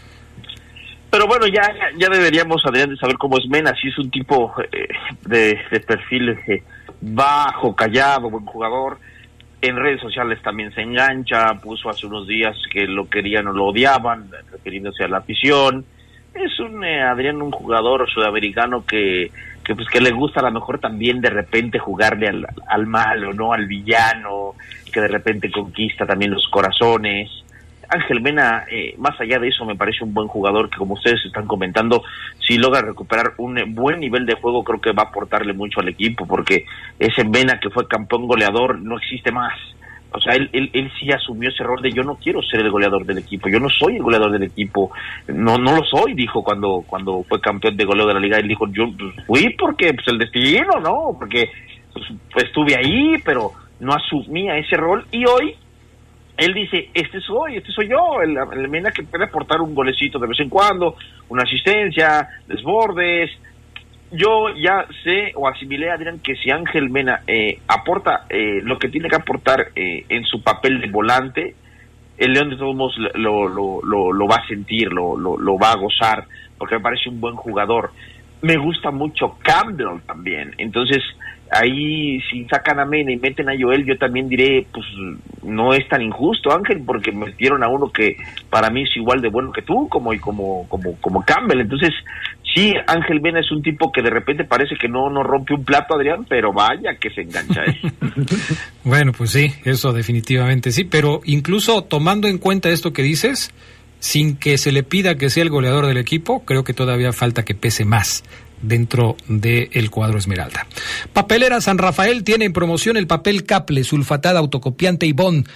Pero bueno, ya, ya deberíamos, Adrián, de saber cómo es Mena, si es un tipo eh, de, de, perfil eh, bajo, callado, buen jugador. En redes sociales también se engancha, puso hace unos días que lo querían o lo odiaban, refiriéndose a la afición. Es un, eh, Adrián, un jugador sudamericano que, que, pues, que le gusta a lo mejor también de repente jugarle al, al malo, ¿no? Al villano, que de repente conquista también los corazones. Ángel Mena, eh, más allá de eso, me parece un buen jugador que, como ustedes están comentando, si logra recuperar un buen nivel de juego, creo que va a aportarle mucho al equipo, porque ese Mena que fue campeón goleador no existe más. O sea, él, él, él, sí asumió ese rol de yo no quiero ser el goleador del equipo, yo no soy el goleador del equipo, no no lo soy, dijo cuando cuando fue campeón de goleo de la liga, él dijo yo pues, fui porque pues el destino, ¿no? Porque pues, estuve ahí, pero no asumía ese rol y hoy él dice, este soy, este soy yo, el, el Mena que puede aportar un golecito de vez en cuando, una asistencia, desbordes. Yo ya sé o asimilé, Adrián, que si Ángel Mena eh, aporta eh, lo que tiene que aportar eh, en su papel de volante, el León de todos modos lo, lo, lo, lo va a sentir, lo, lo, va a gozar, porque me parece un buen jugador. Me gusta mucho Campbell también, entonces ahí si sacan a Mena y meten a Joel, yo también diré, pues no es tan injusto, Ángel, porque metieron a uno que para mí es igual de bueno que tú, como como como como Campbell. Entonces, sí, Ángel Mena es un tipo que de repente parece que no no rompe un plato, Adrián, pero vaya que se engancha. ¿eh? bueno, pues sí, eso definitivamente sí, pero incluso tomando en cuenta esto que dices, sin que se le pida que sea el goleador del equipo, creo que todavía falta que pese más dentro del cuadro Esmeralda. Papelera San Rafael tiene en promoción el papel Caple, sulfatada autocopiante y Bond.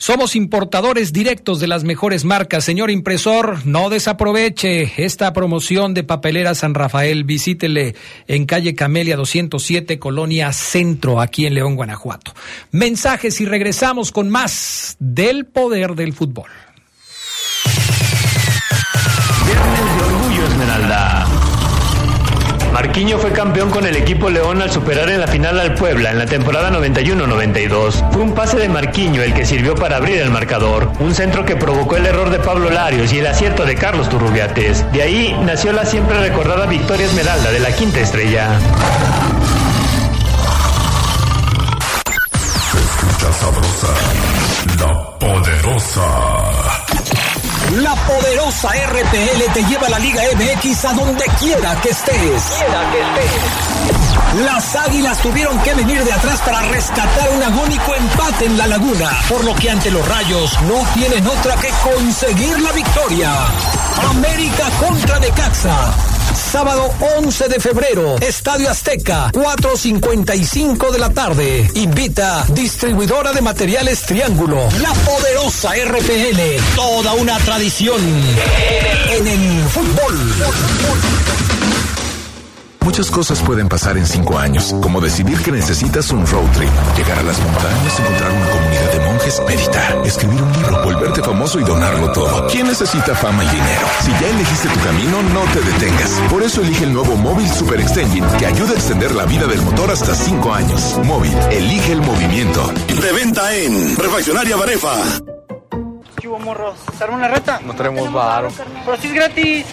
Somos importadores directos de las mejores marcas. Señor impresor, no desaproveche esta promoción de Papelera San Rafael. Visítele en calle Camelia 207, Colonia Centro, aquí en León, Guanajuato. Mensajes y regresamos con más del poder del fútbol. Viernes de Orgullo Esmeralda. Marquiño fue campeón con el equipo León al superar en la final al Puebla en la temporada 91-92. Fue un pase de Marquiño el que sirvió para abrir el marcador, un centro que provocó el error de Pablo Larios y el acierto de Carlos Turrubiates. De ahí nació la siempre recordada victoria esmeralda de la quinta estrella. Se escucha sabrosa, la poderosa. La poderosa RPL te lleva a la Liga MX a donde quiera que estés. Quiera que estés. Las águilas tuvieron que venir de atrás para rescatar un agónico empate en la laguna, por lo que ante los rayos no tienen otra que conseguir la victoria. América contra Necaxa. Sábado 11 de febrero, Estadio Azteca, 4.55 de la tarde. Invita distribuidora de materiales Triángulo, la poderosa RPL, toda una tradición en el fútbol. Muchas cosas pueden pasar en cinco años, como decidir que necesitas un road trip, llegar a las montañas, encontrar una comunidad de monjes, meditar, escribir un libro, volverte famoso y donarlo todo. ¿Quién necesita fama y dinero? Si ya elegiste tu camino, no te detengas. Por eso elige el nuevo Móvil Super Extension que ayuda a extender la vida del motor hasta cinco años. Móvil, elige el movimiento. De venta en Refaccionaria Barefa. Chivo morros, ¿se arma una reta? No tenemos varo. Pero si es gratis.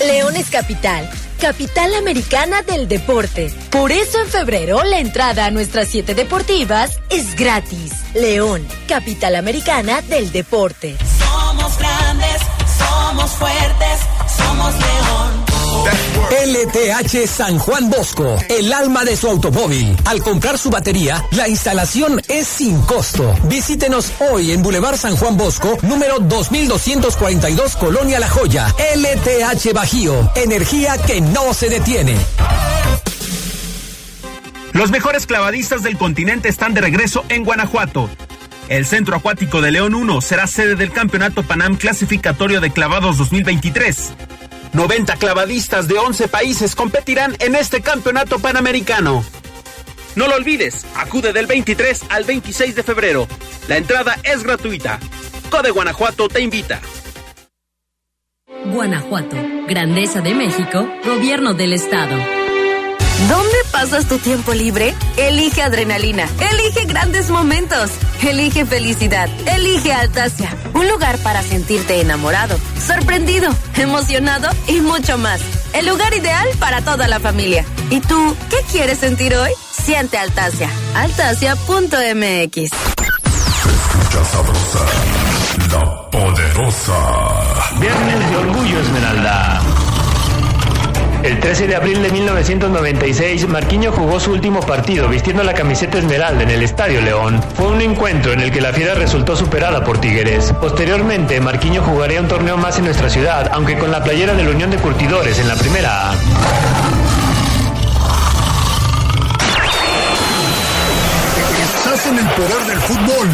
León es capital, capital americana del deporte. Por eso en febrero la entrada a nuestras siete deportivas es gratis. León, capital americana del deporte. Somos grandes, somos fuertes, somos León. LTH San Juan Bosco, el alma de su automóvil. Al comprar su batería, la instalación es sin costo. Visítenos hoy en Boulevard San Juan Bosco, número 2242, Colonia La Joya. LTH Bajío, energía que no se detiene. Los mejores clavadistas del continente están de regreso en Guanajuato. El Centro Acuático de León 1 será sede del Campeonato Panam Clasificatorio de Clavados 2023. 90 clavadistas de 11 países competirán en este campeonato panamericano. No lo olvides, acude del 23 al 26 de febrero. La entrada es gratuita. Code Guanajuato te invita. Guanajuato, Grandeza de México, Gobierno del Estado. ¿Dónde pasas tu tiempo libre? Elige adrenalina, elige grandes momentos, elige felicidad, elige Altasia, un lugar para sentirte enamorado, sorprendido, emocionado y mucho más. El lugar ideal para toda la familia. ¿Y tú qué quieres sentir hoy? Siente Altasia. Altasia.mx. Escucha sabrosa, la poderosa. Viernes de Orgullo Esmeralda. El 13 de abril de 1996, Marquinho jugó su último partido vistiendo la camiseta esmeralda en el Estadio León. Fue un encuentro en el que la fiera resultó superada por Tigres. Posteriormente, Marquinho jugaría un torneo más en nuestra ciudad, aunque con la playera de la Unión de Curtidores en la primera A. Estás en el poder del fútbol.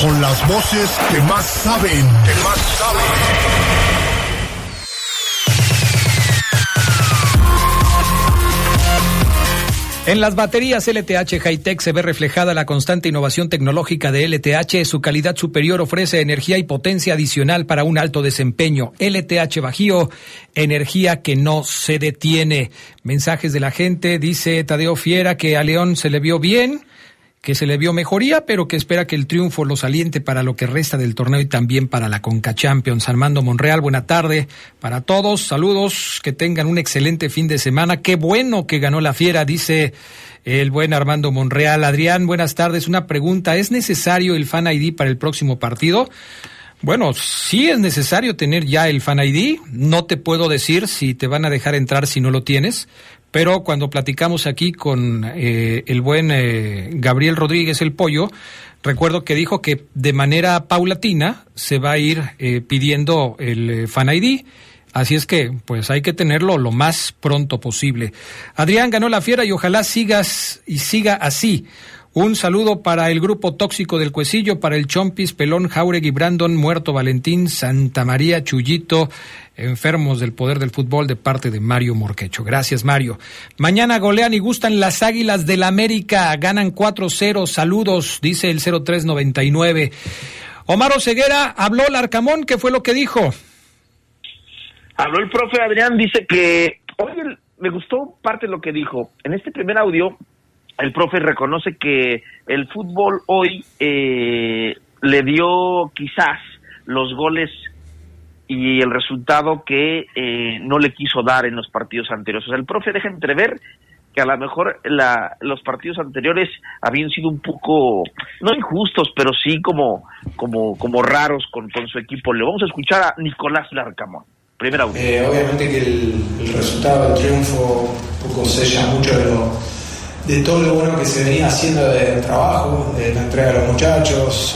Con las voces que más saben. Que más saben. En las baterías LTH Hightech se ve reflejada la constante innovación tecnológica de LTH. Su calidad superior ofrece energía y potencia adicional para un alto desempeño. LTH Bajío, energía que no se detiene. Mensajes de la gente, dice Tadeo Fiera que a León se le vio bien que se le vio mejoría, pero que espera que el triunfo lo saliente para lo que resta del torneo y también para la Conca Champions. Armando Monreal, buena tarde para todos, saludos, que tengan un excelente fin de semana. Qué bueno que ganó la fiera, dice el buen Armando Monreal. Adrián, buenas tardes. Una pregunta, ¿es necesario el Fan ID para el próximo partido? Bueno, sí es necesario tener ya el Fan ID. No te puedo decir si te van a dejar entrar si no lo tienes, pero cuando platicamos aquí con eh, el buen eh, Gabriel Rodríguez el Pollo, recuerdo que dijo que de manera paulatina se va a ir eh, pidiendo el eh, Fan ID. Así es que, pues hay que tenerlo lo más pronto posible. Adrián ganó la fiera y ojalá sigas y siga así. Un saludo para el grupo tóxico del Cuecillo, para el Chompis, Pelón, Jauregui, Brandon, Muerto Valentín, Santa María, Chuyito, enfermos del poder del fútbol de parte de Mario Morquecho. Gracias, Mario. Mañana golean y gustan las Águilas del América, ganan 4-0. Saludos, dice el 0399. Omar Ceguera habló Larcamón, ¿qué fue lo que dijo? Habló el profe Adrián, dice que, oye, me gustó parte de lo que dijo. En este primer audio, el profe reconoce que el fútbol hoy eh, le dio quizás los goles y el resultado que eh, no le quiso dar en los partidos anteriores. O sea, el profe deja entrever que a lo mejor la, los partidos anteriores habían sido un poco, no injustos, pero sí como, como, raros con, su equipo. Le vamos a escuchar a Nicolás Larcamón. Primera. Eh, obviamente que el, el resultado, el triunfo, un poco sella mucho de, lo, de todo lo bueno que se venía haciendo de trabajo, de la entrega de los muchachos.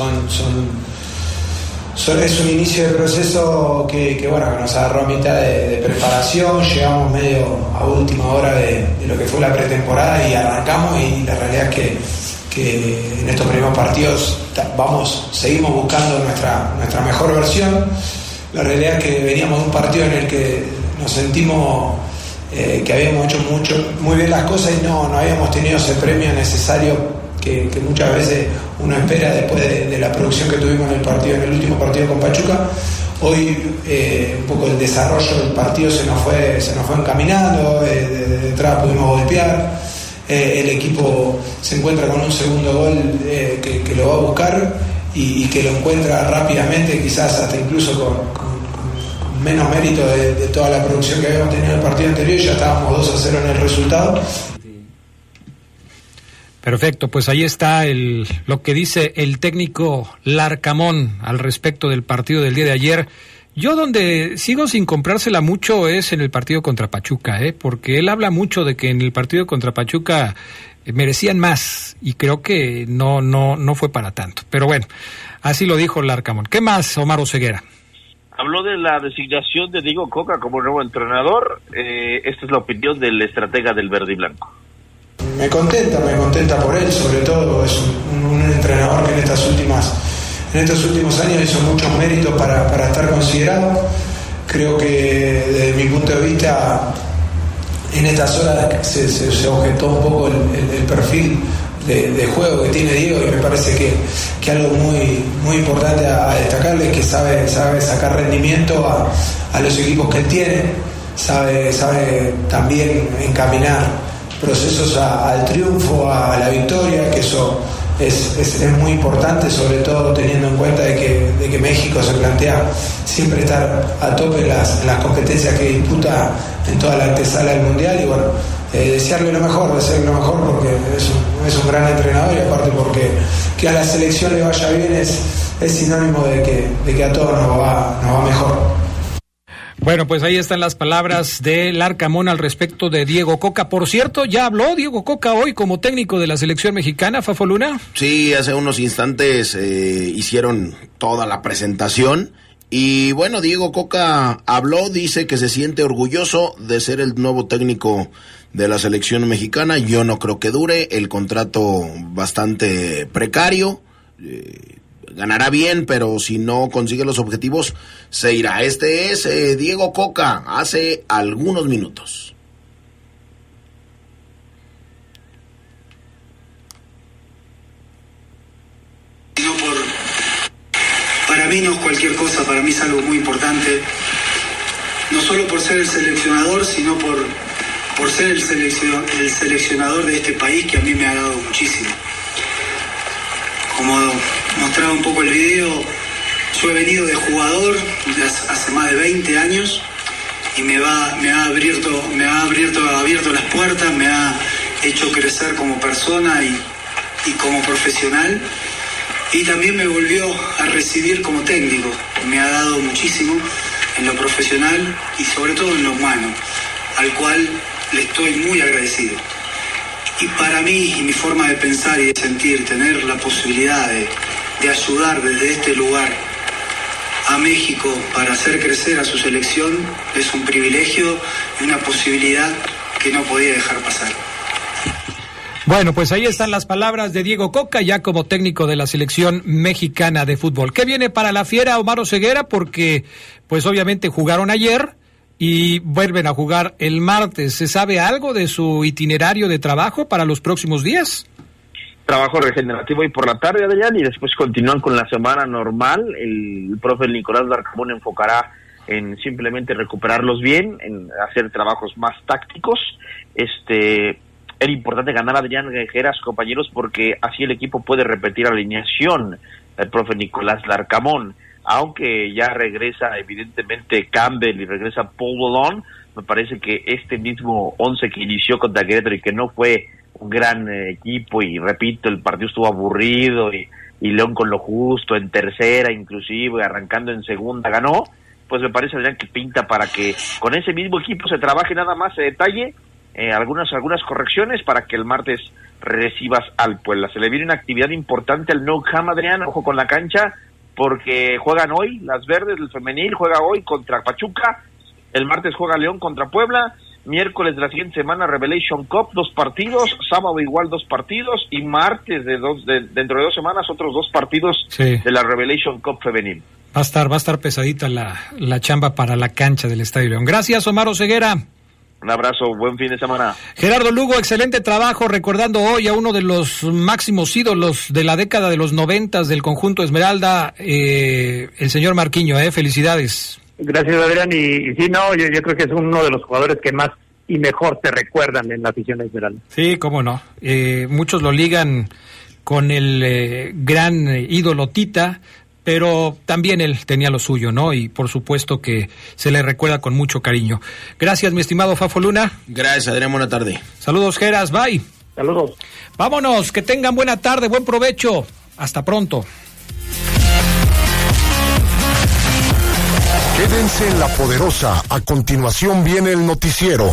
Es un inicio de proceso que, bueno, que nos agarró a mitad de, preparación. Llegamos medio a última hora de, lo que fue la pretemporada y arrancamos. Y la realidad es que, en estos primeros partidos vamos, seguimos buscando nuestra, nuestra mejor versión. La realidad es que veníamos de un partido en el que nos sentimos eh, que habíamos hecho mucho, muy bien las cosas y no, no habíamos tenido ese premio necesario que, muchas veces uno espera después de, la producción que tuvimos en el partido, en el último partido con Pachuca. Hoy eh, un poco el desarrollo del partido se nos fue, se nos fue encaminando, de, detrás pudimos golpear, el equipo se encuentra con un segundo gol que, lo va a buscar y, que lo encuentra rápidamente, quizás hasta incluso con menos mérito de, toda la producción que habíamos tenido en el partido anterior y ya estábamos 2 a 0 en el resultado. Perfecto, pues ahí está el, lo que dice el técnico Larcamón al respecto del partido del día de ayer. Yo donde sigo sin comprársela mucho es en el partido contra Pachuca, ¿eh? porque él habla mucho de que en el partido contra Pachuca eh, merecían más y creo que no, no, no fue para tanto. Pero bueno, así lo dijo Larcamón. ¿Qué más, Omar Oseguera? Habló de la designación de Diego Coca como nuevo entrenador. Eh, esta es la opinión del estratega del verde y blanco. Me contenta, me contenta por él, sobre todo es un, entrenador que en estas últimas, en estos últimos años hizo muchos méritos para, estar considerado. Creo que desde mi punto de vista en estas horas se, objetó un poco el perfil de, juego que tiene Diego y me parece que, que algo muy, muy importante a, destacarle es que sabe, sabe sacar rendimiento a, a, los equipos que él tiene, sabe, sabe también encaminar procesos al triunfo, a, la victoria, que eso es, es, muy importante, sobre todo teniendo en cuenta de que, de que México se plantea siempre estar a tope en las, las competencias que disputa en toda la antesala del Mundial y bueno, eh, desearle lo mejor, desearle lo mejor porque es un, es un gran entrenador y aparte porque que a la selección le vaya bien es, es sinónimo de que, de que a todos nos va, nos va mejor. Bueno, pues ahí están las palabras del Arcamón al respecto de Diego Coca. Por cierto, ya habló Diego Coca hoy como técnico de la selección mexicana, Fafo Luna. Sí, hace unos instantes eh, hicieron toda la presentación. Y bueno, Diego Coca habló, dice que se siente orgulloso de ser el nuevo técnico de la selección mexicana. Yo no creo que dure, el contrato bastante precario. Eh, ganará bien, pero si no consigue los objetivos, se irá. Este es eh, Diego Coca, hace algunos minutos. para mí no es cualquier cosa, para mí es algo muy importante, no solo por ser el seleccionador, sino por por ser el, el seleccionador de este país que a mí me ha dado muchísimo. Como mostraba un poco el video, yo he venido de jugador hace más de 20 años y me, va, me, ha, abierto, me ha abierto, abierto las puertas, me ha hecho crecer como persona y, y como profesional y también me volvió a recibir como técnico. Me ha dado muchísimo en lo profesional y sobre todo en lo humano, al cual le estoy muy agradecido. Y para mí y mi forma de pensar y de sentir, tener la posibilidad de, ayudar desde este lugar a México para hacer crecer a su selección es un privilegio y una posibilidad que no podía dejar pasar. Bueno, pues ahí están las palabras de Diego Coca, ya como técnico de la selección mexicana de fútbol. ¿Qué viene para la fiera Omar Ceguera? Porque, pues obviamente jugaron ayer, y vuelven a jugar el martes. ¿Se sabe algo de su itinerario de trabajo para los próximos días? Trabajo regenerativo y por la tarde, Adrián, y después continúan con la semana normal. El, profe Nicolás Darcamón enfocará en simplemente recuperarlos bien, en hacer trabajos más tácticos. Este, era importante ganar a Adrián Guejeras, compañeros, porque así el equipo puede repetir alineación del profe Nicolás Larcamón aunque ya regresa evidentemente Campbell y regresa Paul Bolon, me parece que este mismo once que inició contra Querétaro y que no fue un gran eh, equipo y repito, el partido estuvo aburrido y, y León con lo justo, en tercera inclusive, arrancando en segunda, ganó, pues me parece Adrián que pinta para que con ese mismo equipo se trabaje nada más, se detalle eh, algunas, algunas correcciones para que el martes recibas al Puebla. Se le viene una actividad importante al No Ham, Adrián, ojo con la cancha, porque juegan hoy, las verdes del femenil juega hoy contra Pachuca, el martes juega León contra Puebla, miércoles de la siguiente semana Revelation Cup, dos partidos, sábado igual dos partidos y martes de dos, de, dentro de dos semanas otros dos partidos de la Revelation Cup femenil. Va a estar, va a estar pesadita la, la chamba para la cancha del Estadio León. Gracias, Omar Ceguera. Un abrazo, buen fin de semana. Gerardo Lugo, excelente trabajo recordando hoy a uno de los máximos ídolos de la década de los noventas del conjunto Esmeralda, eh, el señor Marquiño, eh, felicidades. Gracias, Adrián. Y, sí, no, yo, creo que es uno de los jugadores que más y mejor te recuerdan en la afición Esmeralda. Sí, cómo no. Eh, muchos lo ligan con el eh, gran ídolo Tita, pero también él tenía lo suyo, ¿no? Y por supuesto que se le recuerda con mucho cariño. Gracias, mi estimado Fafo Luna. Gracias, Adrián, buena tarde. Saludos, Geras, bye. Saludos. Vámonos, que tengan buena tarde, buen provecho. Hasta pronto. Quédense en la poderosa. A continuación viene el noticiero.